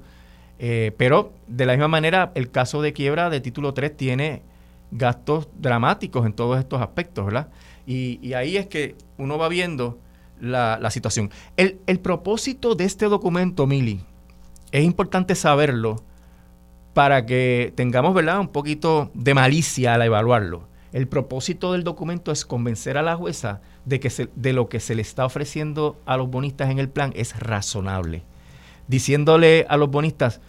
eh, pero de la misma manera, el caso de quiebra de título 3 tiene gastos dramáticos en todos estos aspectos, ¿verdad? Y, ahí es que uno va viendo la, situación. El, propósito de este documento, Mili, es importante saberlo para que tengamos, ¿verdad?, un poquito de malicia al evaluarlo. El propósito del documento es convencer a la jueza de que de lo que se le está ofreciendo a los bonistas en el plan es razonable. Diciéndole a los bonistas,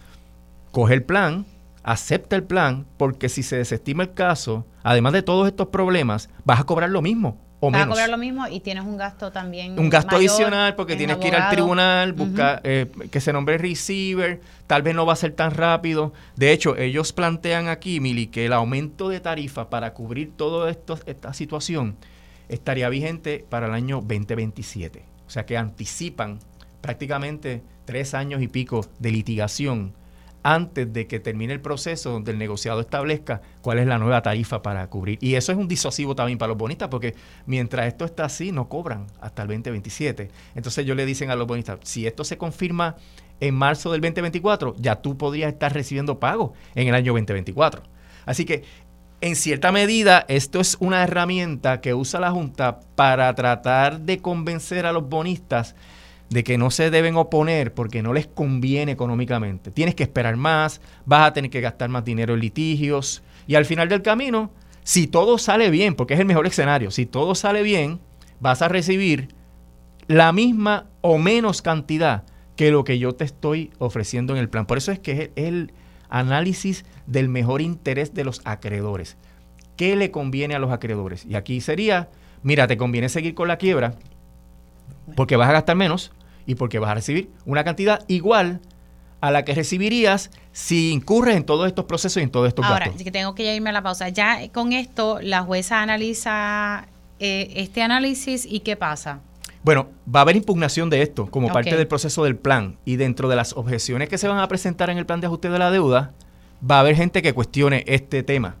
coge el plan, acepta el plan, porque si se desestima el caso, además de todos estos problemas, vas a cobrar lo mismo o vas a cobrar lo mismo y tienes un gasto también. Un gasto adicional porque tienes que ir al tribunal, buscar eh, que se nombre receiver, tal vez no va a ser tan rápido. De hecho, ellos plantean aquí, Mili, que el aumento de tarifa para cubrir toda esta situación estaría vigente para el año 2027. O sea que anticipan prácticamente tres años y pico de litigación antes de que termine el proceso donde el negociado establezca cuál es la nueva tarifa para cubrir. Y eso es un disocivo también para los bonistas, porque mientras esto está así, no cobran hasta el 2027. Entonces ellos le dicen a los bonistas, si esto se confirma en marzo del 2024, ya tú podrías estar recibiendo pago en el año 2024. Así que, en cierta medida, esto es una herramienta que usa la Junta para tratar de convencer a los bonistas de que no se deben oponer porque no les conviene económicamente. Tienes que esperar más, vas a tener que gastar más dinero en litigios y al final del camino, si todo sale bien, porque es el mejor escenario, si todo sale bien, vas a recibir la misma o menos cantidad que lo que yo te estoy ofreciendo en el plan. Por eso es que es el análisis del mejor interés de los acreedores. ¿Qué le conviene a los acreedores? Y aquí sería, mira, te conviene seguir con la quiebra, Porque vas a gastar menos y porque vas a recibir una cantidad igual a la que recibirías si incurres en todos estos procesos y en todos estos Ahora, gastos. que tengo que ya irme a la pausa. Ya con esto, la jueza analiza eh, este análisis y qué pasa. Bueno, va a haber impugnación de esto como parte del proceso del plan y dentro de las objeciones que se van a presentar en el plan de ajuste de la deuda, va a haber gente que cuestione este tema.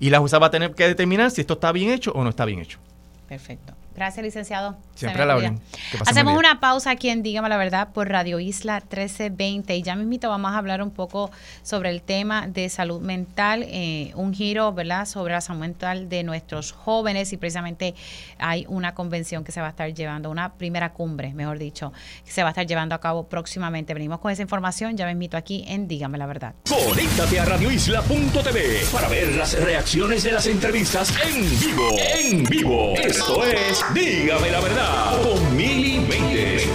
Y la jueza va a tener que determinar si esto está bien hecho o no está bien hecho. Perfecto. Gracias, licenciado. Siempre a la orden. Hacemos una pausa aquí en Dígame la Verdad por Radio Isla 1320 y ya mismito vamos a hablar un poco sobre el tema de salud mental, eh, un giro, ¿verdad?, sobre la salud mental de nuestros jóvenes y precisamente hay una convención que se va a estar llevando, una primera cumbre, mejor dicho, que se va a estar llevando a cabo próximamente. Venimos con esa información, ya mismito aquí en Dígame la Verdad. Conéctate a radioisla.tv para ver las reacciones de las entrevistas en vivo. En vivo. Esto es Dígame la verdad con Mili Méndez.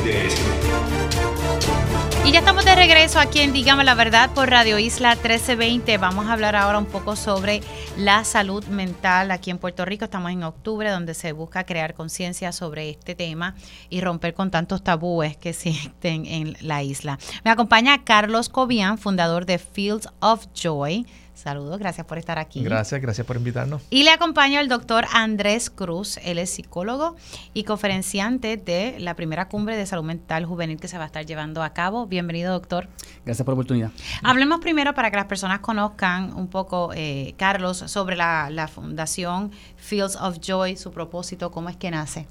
Y ya estamos de regreso aquí en Dígame la Verdad por Radio Isla 1320. Vamos a hablar ahora un poco sobre la salud mental aquí en Puerto Rico. Estamos en octubre donde se busca crear conciencia sobre este tema y romper con tantos tabúes que existen en la isla. Me acompaña Carlos Cobian, fundador de Fields of Joy. Saludos, gracias por estar aquí. Gracias, gracias por invitarnos. Y le acompaña el doctor Andrés Cruz, él es psicólogo y conferenciante de la primera cumbre de salud mental juvenil que se va a estar llevando a cabo. Bienvenido, doctor. Gracias por la oportunidad. Hablemos primero para que las personas conozcan un poco, eh, Carlos, sobre la, la fundación Fields of Joy, su propósito, cómo es que nace.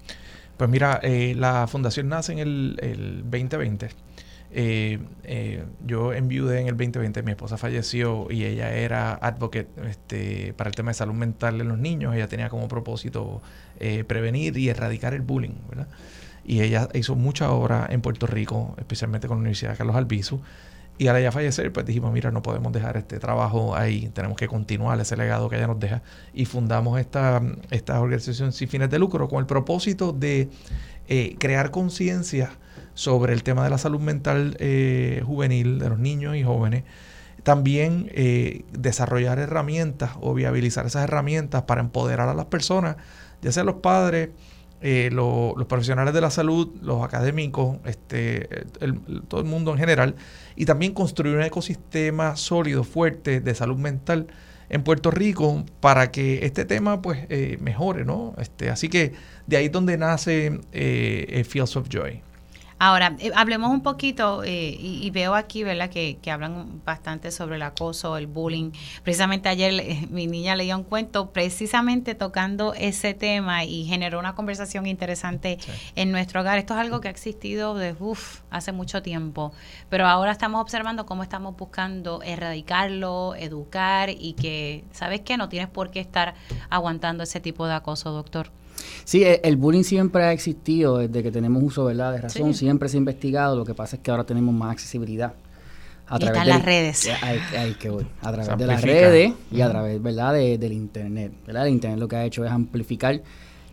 Pues mira, eh, la fundación nace en el, el 2020. Eh, eh, yo enviudé en el 2020, mi esposa falleció y ella era advocate este, para el tema de salud mental en los niños. Ella tenía como propósito eh, prevenir y erradicar el bullying, ¿verdad? Y ella hizo mucha obra en Puerto Rico, especialmente con la Universidad de Carlos Albizu. Y al ella fallecer, pues dijimos, mira, no podemos dejar este trabajo ahí, tenemos que continuar ese legado que ella nos deja. Y fundamos esta, esta organización sin fines de lucro con el propósito de eh, crear conciencia sobre el tema de la salud mental eh, juvenil de los niños y jóvenes. También eh, desarrollar herramientas o viabilizar esas herramientas para empoderar a las personas, ya sean los padres, eh, lo- los profesionales de la salud, los académicos, este, todo el mundo en general, y también construir un ecosistema sólido, fuerte de salud mental en Puerto Rico para que este tema pues mejore, ¿no? Este, así que de ahí es donde nace Fields of Joy. Ahora, eh, hablemos un poquito, eh, y, y veo aquí, ¿verdad?, que, que hablan bastante sobre el acoso, el bullying. Precisamente ayer eh, mi niña leía un cuento precisamente tocando ese tema y generó una conversación interesante en nuestro hogar. Esto es algo que ha existido de, uf, hace mucho tiempo, pero ahora estamos observando cómo estamos buscando erradicarlo, educar y que, ¿sabes qué? No tienes por qué estar aguantando ese tipo de acoso, doctor. Sí, e- el bullying siempre ha existido desde que tenemos uso ¿verdad? de razón, Sí. siempre se ha investigado, lo que pasa es que ahora tenemos más accesibilidad. Y están las redes. Ahí, ahí que voy. A través de las redes y a través ¿verdad? De, del Internet. ¿verdad? El Internet lo que ha hecho es amplificar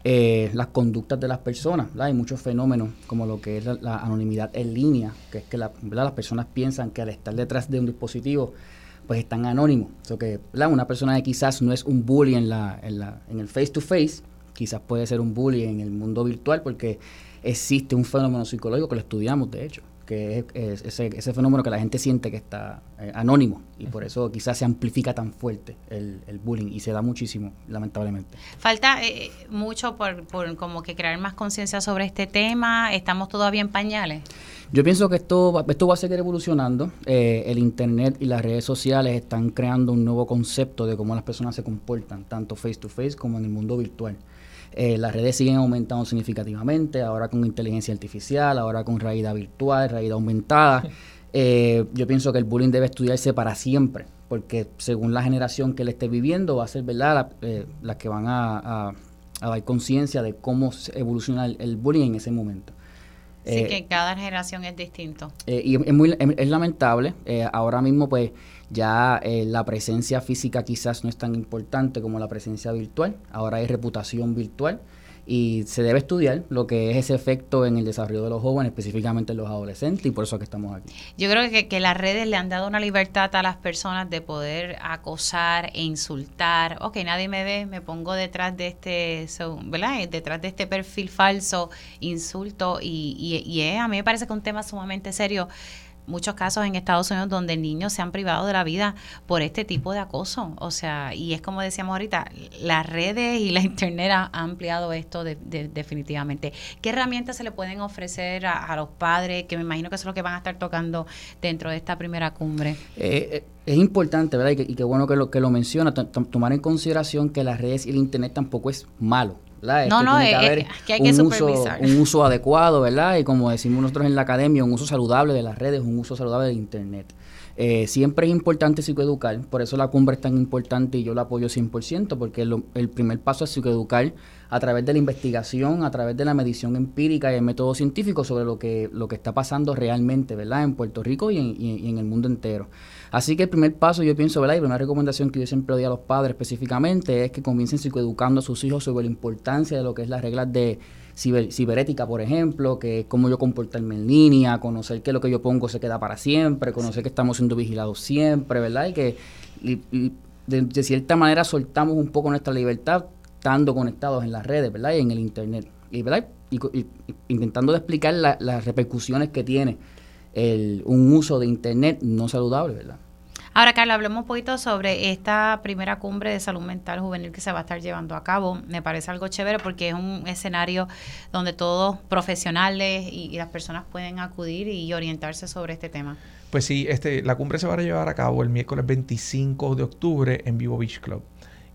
eh, las conductas de las personas. ¿verdad? Hay muchos fenómenos como lo que es la, la anonimidad en línea, que es que la- ¿verdad? las personas piensan que al estar detrás de un dispositivo pues están anónimos. O sea que ¿verdad? una persona que quizás no es un bully en, la, en, la, en el face to face, quizás puede ser un bully en el mundo virtual porque existe un fenómeno psicológico que lo estudiamos de hecho, que es, es ese, ese fenómeno que la gente siente que está eh, anónimo y por eso quizás se amplifica tan fuerte el, el bullying y se da muchísimo, lamentablemente. Falta eh, mucho por, por como que crear más conciencia sobre este tema. Estamos todavía en pañales. Yo pienso que esto, va- esto va a seguir evolucionando. Eh, el Internet y las redes sociales están creando un nuevo concepto de cómo las personas se comportan, tanto face to face como en el mundo virtual. Eh, las redes siguen aumentando significativamente, ahora con inteligencia artificial, ahora con realidad virtual, realidad aumentada. Eh, yo pienso que el bullying debe estudiarse para siempre, porque según la generación que le esté viviendo, va a ser verdad la- eh, las que van a, a- a dar conciencia de cómo evoluciona el, el bullying en ese momento. Así Eh, que cada generación es distinto. y es, muy, es, es lamentable. ahora mismo, pues, ya eh, la presencia física quizás no es tan importante como la presencia virtual. Ahora hay reputación virtual. y se debe estudiar lo que es ese efecto en el desarrollo de los jóvenes, específicamente en los adolescentes, y por eso es que estamos aquí. Yo creo que, que las redes le han dado una libertad a las personas de poder acosar e insultar. Ok, nadie me ve, me pongo detrás de este, ¿verdad? Detrás de este perfil falso, insulto, y, y, y a mí me parece que es un tema sumamente serio muchos casos en Estados Unidos donde niños se han privado de la vida por este tipo de acoso. O sea, y es como decíamos ahorita, las redes y la internet han ampliado esto definitivamente. ¿Qué herramientas se le pueden ofrecer a, los padres, que me imagino que eso es lo que van a estar tocando dentro de esta primera cumbre? Eh, eh, es importante, ¿verdad? Y, qué bueno que lo, que lo menciona, tomar en consideración que las redes y el internet tampoco es malo no, no, es, que hay que un uso, un uso adecuado, ¿verdad? Y como decimos nosotros en la academia, un uso saludable de las redes, un uso saludable de Internet. Eh, siempre es importante psicoeducar, por eso la cumbre es tan importante y yo la apoyo 100%, porque el primer paso es psicoeducar a través de la investigación, a través de la medición empírica y el método científico sobre lo que, lo que está pasando realmente, ¿verdad? En Puerto Rico y en el mundo entero. Así que el primer paso, yo pienso, ¿verdad? Y una recomendación que yo siempre doy a los padres específicamente es que comiencen psicoeducando a sus hijos sobre la importancia de lo que es las reglas de ciberética, por ejemplo, que es cómo yo comportarme en línea, conocer que lo que yo pongo se queda para siempre, conocer que estamos siendo vigilados siempre, ¿verdad? Y que de, cierta manera soltamos un poco nuestra libertad estando conectados en las redes, ¿verdad? Y en el Internet, y, ¿verdad? Y, intentando explicar las repercusiones que tiene el, un uso de Internet no saludable, ¿verdad? Ahora, Carla, hablemos un poquito sobre esta primera cumbre de salud mental juvenil que se va a estar llevando a cabo. Me parece algo chévere porque es un escenario donde todos profesionales y, las personas pueden acudir y orientarse sobre este tema. Pues sí, este, la cumbre se va a llevar a cabo el miércoles 25 de octubre en Vivo Beach Club.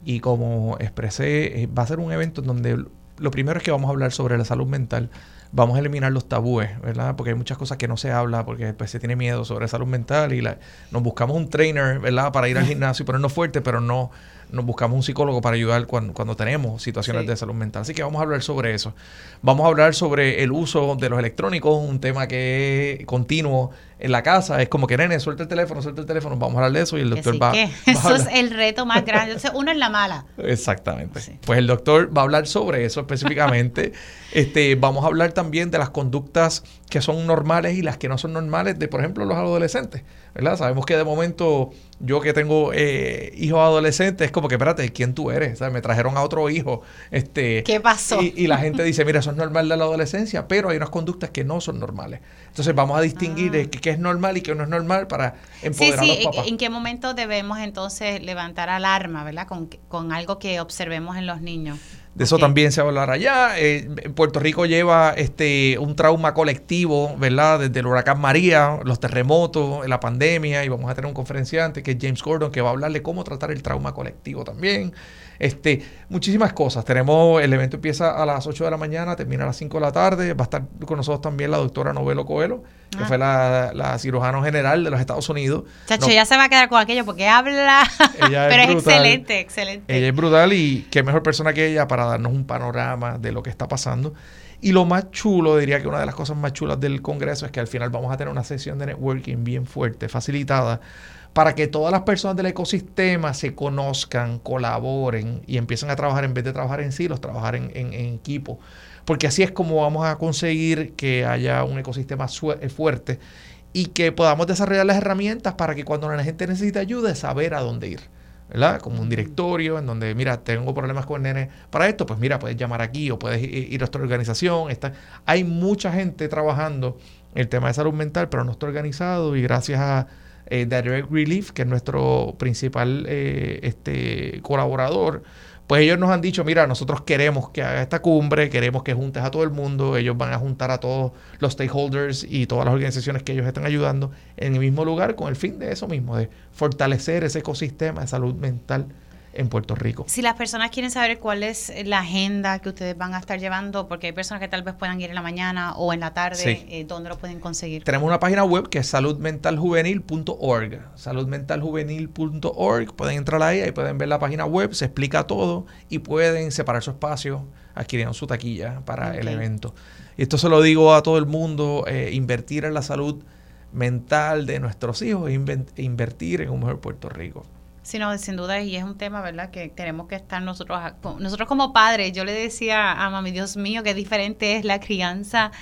Y como expresé, eh, va a ser un evento donde lo primero es que vamos a hablar sobre la salud mental vamos a eliminar los tabúes, ¿verdad? Porque hay muchas cosas que no se habla porque pues, se tiene miedo sobre salud mental y la, nos buscamos un trainer, ¿verdad? Para ir al gimnasio y ponernos fuerte, pero no nos buscamos un psicólogo para ayudar cuando, cuando tenemos situaciones de salud mental. Así que vamos a hablar sobre eso. Vamos a hablar sobre el uso de los electrónicos, un tema que es continuo en la casa. Es como que, nene, suelta el teléfono, suelta el teléfono, vamos a hablar de eso y el doctor va, Eso es el reto más grande. Entonces, uno es la mala. Exactamente. Pues el doctor va a hablar sobre eso específicamente. este, vamos a hablar también de las conductas que son normales y las que no son normales de, por ejemplo, los adolescentes. ¿verdad? Sabemos que de momento yo que tengo eh, hijos adolescentes, es como que, espérate, ¿quién tú eres? Me trajeron a otro hijo. Este, ¿Qué pasó? Y, la gente dice, mira, eso es normal de la adolescencia, pero hay unas conductas que no son normales. Entonces vamos a distinguir ah. qué, es normal y qué no es normal para empoderar a los papás. ¿En qué momento debemos entonces levantar alarma, ¿verdad? Con, con algo que observemos en los niños. De eso también se va a hablar allá. Eh, Puerto Rico lleva este un trauma colectivo, ¿verdad? Desde el huracán María, los terremotos, la pandemia, y vamos a tener un conferenciante que es James Gordon, que va a hablar de cómo tratar el trauma colectivo también. Este, muchísimas cosas. Tenemos, el evento empieza a las 8 de la mañana, termina a las 5 de la tarde. Va a estar con nosotros también la doctora Novelo Coelho, que ah. fue la, la, cirujano general de los Estados Unidos. Chacho, ya se va a quedar con aquello porque habla. Pero es, excelente, excelente. Ella es brutal y qué mejor persona que ella para darnos un panorama de lo que está pasando. Y lo más chulo, diría que una de las cosas más chulas del Congreso es que al final vamos a tener una sesión de networking bien fuerte, facilitada, para que todas las personas del ecosistema se conozcan, colaboren y empiecen a trabajar en vez de trabajar en silos, trabajar en, en, equipo. Porque así es como vamos a conseguir que haya un ecosistema eh, fuerte y que podamos desarrollar las herramientas para que cuando la gente necesite ayuda, saber a dónde ir. ¿verdad? Como un directorio en donde, mira, tengo problemas con el nene para esto, pues mira, puedes llamar aquí o puedes ir a otra organización. Está, hay mucha gente trabajando el tema de salud mental, pero no está organizado y gracias a eh, Direct Relief, que es nuestro principal eh, este, colaborador, pues ellos nos han dicho, mira, nosotros queremos que haga esta cumbre, queremos que juntes a todo el mundo, ellos van a juntar a todos los stakeholders y todas las organizaciones que ellos están ayudando en el mismo lugar con el fin de eso mismo, de fortalecer ese ecosistema de salud mental en Puerto Rico. Si las personas quieren saber cuál es la agenda que ustedes van a estar llevando, porque hay personas que tal vez puedan ir en la mañana o en la tarde, eh, ¿dónde lo pueden conseguir? Tenemos una página web que es saludmentaljuvenil.org. Saludmentaljuvenil.org. Pueden entrar ahí, ahí pueden ver la página web, se explica todo y pueden separar su espacio adquiriendo su taquilla para el evento. Y esto se lo digo a todo el mundo, eh, invertir en la salud mental de nuestros hijos e invertir en un mejor Puerto Rico. Sí, no, sin duda, y es un tema, ¿verdad?, que tenemos que estar nosotros, nosotros como padres, yo le decía a mami, Dios mío, qué diferente es la crianza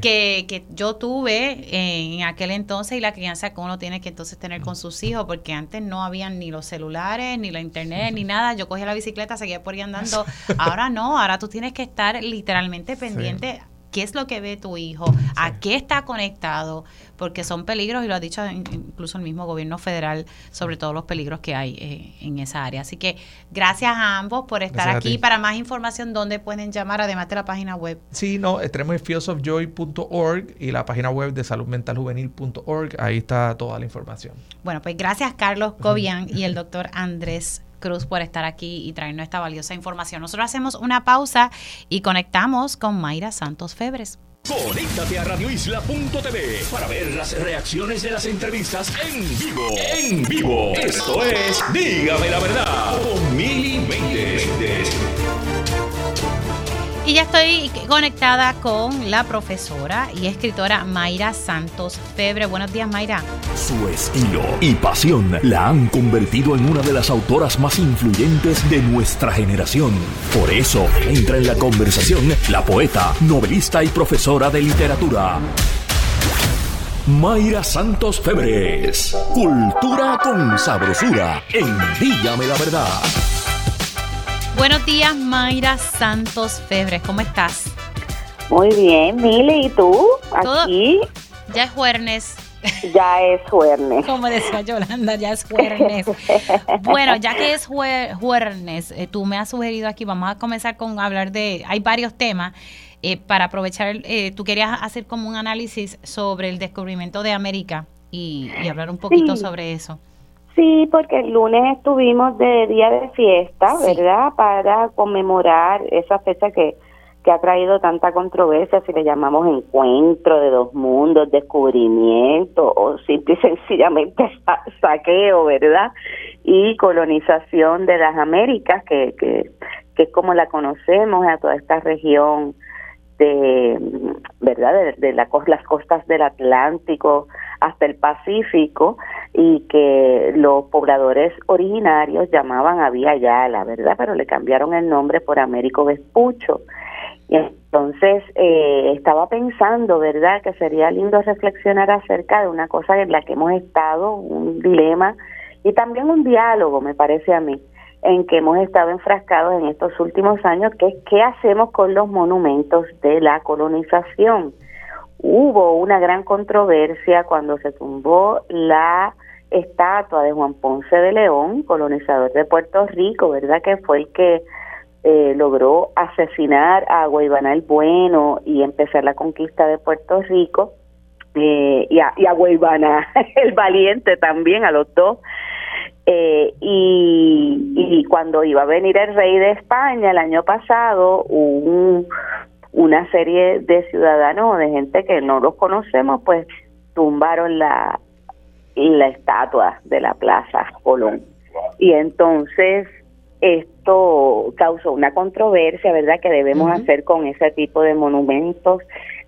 que, que yo tuve en aquel entonces y la crianza que uno tiene que entonces tener con sus hijos, porque antes no habían ni los celulares, ni la internet, ni nada, yo cogía la bicicleta, seguía por ahí andando, ahora no, ahora tú tienes que estar literalmente pendiente qué es lo que ve tu hijo, a qué está conectado, porque son peligros y lo ha dicho incluso el mismo gobierno federal sobre todos los peligros que hay eh, en esa área. Así que gracias a ambos por estar aquí. Para más información, ¿dónde pueden llamar además de la página web? Sí, no, tenemos fieldsofjoy.org y la página web de saludmentaljuvenil.org. Ahí está toda la información. Bueno, pues gracias Carlos Cobian y el doctor Andrés Cruz por estar aquí y traernos esta valiosa información. Nosotros hacemos una pausa y conectamos con Mayra Santos Febres. Conéctate a radioisla.tv para ver las reacciones de las entrevistas en vivo. En vivo. Esto es Dígame la verdad con Mili y ya estoy conectada con la profesora y escritora Mayra Santos Febre. Buenos días, Mayra. Su estilo y pasión la han convertido en una de las autoras más influyentes de nuestra generación. Por eso entra en la conversación la poeta, novelista y profesora de literatura. Mayra Santos Febres. Cultura con sabrosura en Dígame la Verdad. Buenos días, Mayra Santos Febres, ¿cómo estás? Muy bien, Mili, ¿y tú? Aquí. Ya es jueves. Ya es jueves. Como decía Yolanda, ya es jueves. bueno, ya que es jueves, eh, tú me has sugerido aquí, vamos a comenzar con hablar de, hay varios temas. Eh, para aprovechar, eh, tú querías hacer como un análisis sobre el descubrimiento de América y, hablar un poquito sobre eso. Sí, porque el lunes estuvimos de día de fiesta, ¿verdad? Para conmemorar esa fecha que, que ha traído tanta controversia, si le llamamos encuentro de dos mundos, descubrimiento o simple y sencillamente saqueo, ¿verdad? Y colonización de las Américas, que, que, que es como la conocemos a toda esta región de, ¿verdad? De, de la, las costas del Atlántico hasta el Pacífico y que los pobladores originarios llamaban a Vía Yala, ¿verdad? Pero le cambiaron el nombre por Américo Vespucho. Y entonces eh, estaba pensando, ¿verdad?, que sería lindo reflexionar acerca de una cosa en la que hemos estado, un dilema y también un diálogo, me parece a mí, en que hemos estado enfrascados en estos últimos años, que es qué hacemos con los monumentos de la colonización hubo una gran controversia cuando se tumbó la estatua de Juan Ponce de León, colonizador de Puerto Rico, ¿verdad? Que fue el que eh, logró asesinar a Guaybana el Bueno y empezar la conquista de Puerto Rico. Eh, y, a, y a Guaybana el Valiente también, a los dos. Eh, y, y cuando iba a venir el rey de España el año pasado, un, una serie de ciudadanos o de gente que no los conocemos, pues tumbaron la, la estatua de la Plaza Colón. Y entonces esto causó una controversia, ¿verdad?, que debemos hacer con ese tipo de monumentos,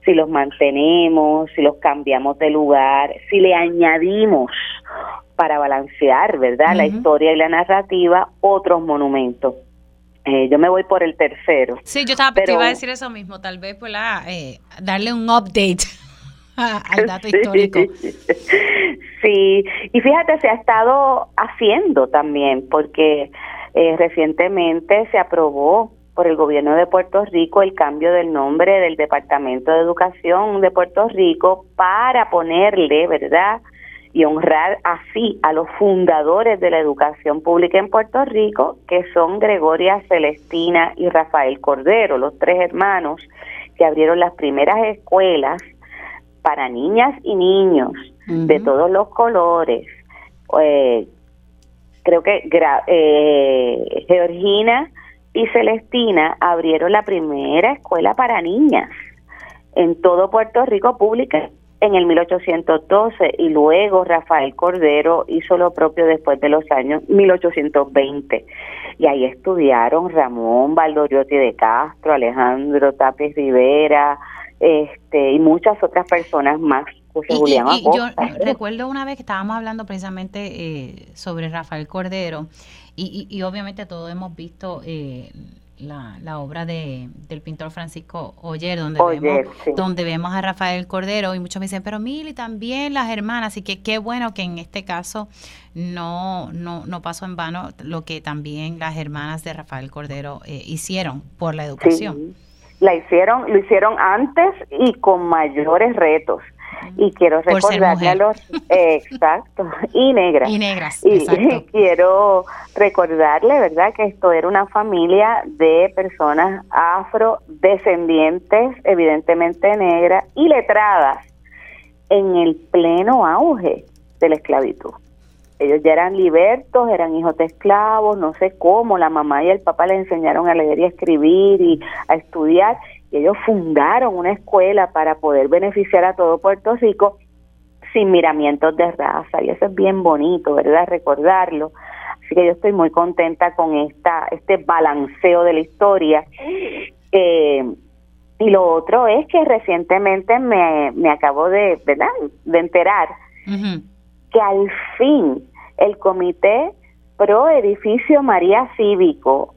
si los mantenemos, si los cambiamos de lugar, si le añadimos para balancear, ¿verdad?, la historia y la narrativa, otros monumentos. Eh, yo me voy por el tercero. Sí, yo estaba, te iba a decir eso mismo, tal vez pues la, eh, darle un update al dato histórico. Sí, y fíjate, se ha estado haciendo también, porque eh, recientemente se aprobó por el gobierno de Puerto Rico el cambio del nombre del Departamento de Educación de Puerto Rico para ponerle, ¿verdad?, y honrar así a los fundadores de la educación pública en Puerto Rico, que son Gregoria Celestina y Rafael Cordero, los tres hermanos que abrieron las primeras escuelas para niñas y niños de todos los colores. Eh, creo que eh, Georgina y Celestina abrieron la primera escuela para niñas en todo Puerto Rico pública en el 1812 y luego Rafael Cordero hizo lo propio después de los años 1820. Y ahí estudiaron Ramón Valdoriotti de Castro, Alejandro Tapes Rivera, este y muchas otras personas más José Julián y yo recuerdo una vez que estábamos hablando precisamente eh, sobre Rafael Cordero y, y, obviamente todos hemos visto eh, la, la, obra de, del pintor Francisco Oyer, donde, vemos, donde vemos a Rafael Cordero y muchos me dicen, pero Mili, también las hermanas, y que qué bueno que en este caso no, no, no pasó en vano lo que también las hermanas de Rafael Cordero eh, hicieron por la educación. La hicieron, lo hicieron antes y con mayores retos y quiero recordarle a los exacto. Y negras. Y negras y, quiero recordarle verdad que esto era una familia de personas afrodescendientes evidentemente negras y letradas en el pleno auge de la esclavitud. Ellos ya eran libertos, eran hijos de esclavos, no sé cómo, la mamá y el papá le enseñaron a leer y a escribir y a estudiar, y ellos fundaron una escuela para poder beneficiar a todo Puerto Rico sin miramientos de raza y eso es bien bonito, ¿verdad? Recordarlo. Así que yo estoy muy contenta con esta este balanceo de la historia. Eh, y lo otro es que recientemente me, me acabo de, ¿verdad? de enterar que al fin el Comité Pro Edificio María Cívico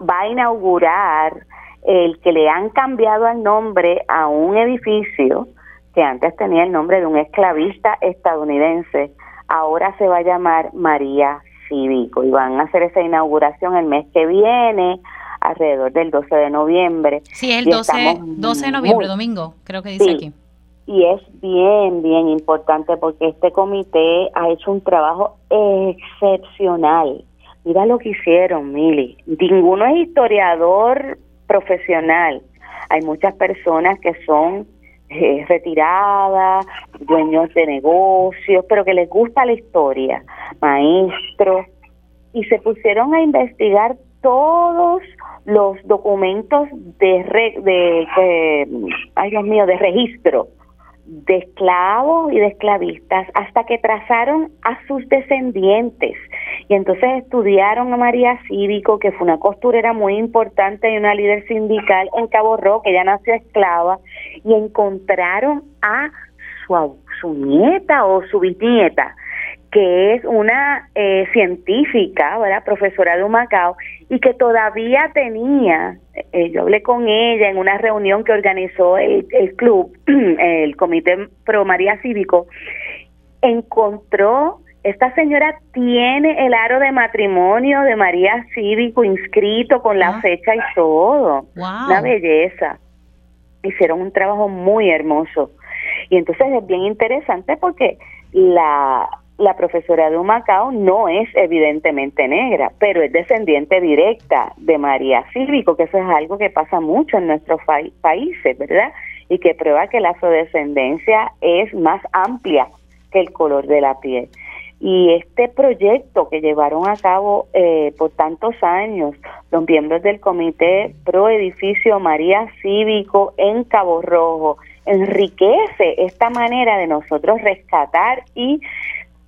va a inaugurar el que le han cambiado el nombre a un edificio que antes tenía el nombre de un esclavista estadounidense, ahora se va a llamar María Cívico y van a hacer esa inauguración el mes que viene, alrededor del 12 de noviembre. Sí, el 12, 12 de noviembre, domingo, creo que dice aquí. Y es bien, bien importante porque este comité ha hecho un trabajo excepcional. Mira lo que hicieron, Mili. Ninguno es historiador profesional. Hay muchas personas que son eh, retiradas, dueños de negocios, pero que les gusta la historia, maestros, y se pusieron a investigar todos los documentos de, Dios mío, de registro de esclavos y de esclavistas hasta que trazaron a sus descendientes. Y entonces estudiaron a María Cívico, que fue una costurera muy importante y una líder sindical en Cabo Rojo, que ella nació esclava, y encontraron a su, su nieta o su bisnieta, que es una eh, científica, ¿verdad? profesora de Humacao, y que todavía tenía, eh, yo hablé con ella en una reunión que organizó el, el club, el Comité Pro María Cívico, encontró, esta señora tiene el aro de matrimonio de María Cívico inscrito con la ah. fecha y todo, una belleza. Hicieron un trabajo muy hermoso. Y entonces es bien interesante porque la la profesora de Humacao no es evidentemente negra, pero es descendiente directa de María Cívico, que eso es algo que pasa mucho en nuestros países, ¿verdad? Y que prueba que la afrodescendencia es más amplia que el color de la piel. Y este proyecto que llevaron a cabo eh, por tantos años los miembros del Comité Pro Edificio María Cívico en Cabo Rojo enriquece esta manera de nosotros rescatar y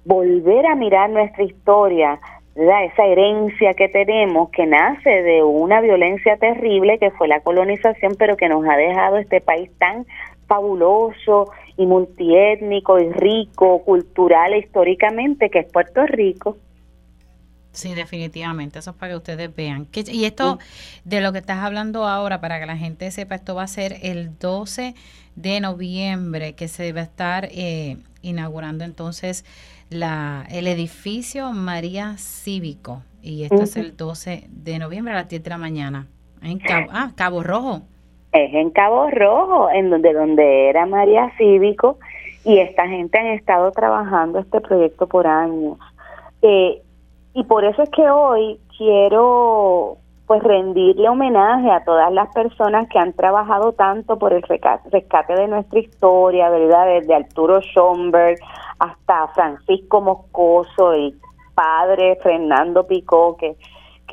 volver a mirar nuestra historia, esa herencia que tenemos que nace de una violencia terrible que fue la colonización, pero que nos ha dejado este país tan fabuloso y multiétnico y rico, cultural e históricamente, que es Puerto Rico. Sí, definitivamente, eso es para que ustedes vean. y esto, de lo que estás hablando ahora, para que la gente sepa, esto va a ser el 12 de noviembre, que se va a estar eh, inaugurando entonces la, el edificio María Cívico. Y esto es el 12 de noviembre a las 10 de la mañana. En Cabo, ah, Cabo Rojo. Es en Cabo Rojo, en donde, donde era María Cívico. Y esta gente han estado trabajando este proyecto por años. Eh, y por eso es que hoy quiero pues rendirle homenaje a todas las personas que han trabajado tanto por el rescate de nuestra historia, ¿verdad? Desde Arturo Schomberg hasta Francisco Moscoso, y padre Fernando Picó, que,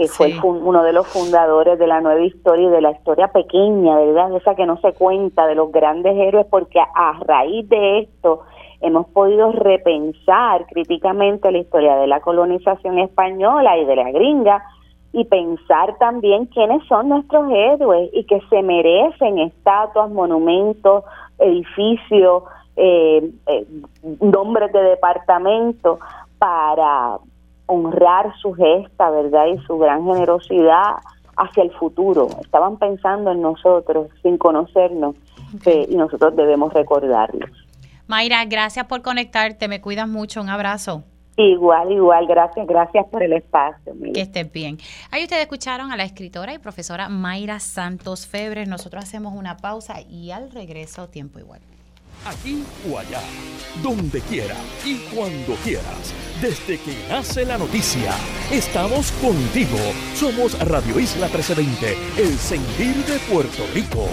que fue uno de los fundadores de la nueva historia y de la historia pequeña, ¿verdad? Esa que no se cuenta de los grandes héroes, porque a raíz de esto hemos podido repensar críticamente la historia de la colonización española y de la gringa y pensar también quiénes son nuestros héroes y que se merecen estatuas, monumentos, edificios eh, eh, nombres de departamento para honrar su gesta, ¿verdad? Y su gran generosidad hacia el futuro. Estaban pensando en nosotros sin conocernos eh, y nosotros debemos recordarlos. Mayra, gracias por conectarte, me cuidas mucho, un abrazo. Igual, igual, gracias, gracias por el espacio. Que estés bien. Ahí ustedes escucharon a la escritora y profesora Mayra Santos Febres. Nosotros hacemos una pausa y al regreso tiempo igual. Aquí o allá, donde quiera y cuando quieras, desde que nace la noticia, estamos contigo. Somos Radio Isla 1320, el sentir de Puerto Rico.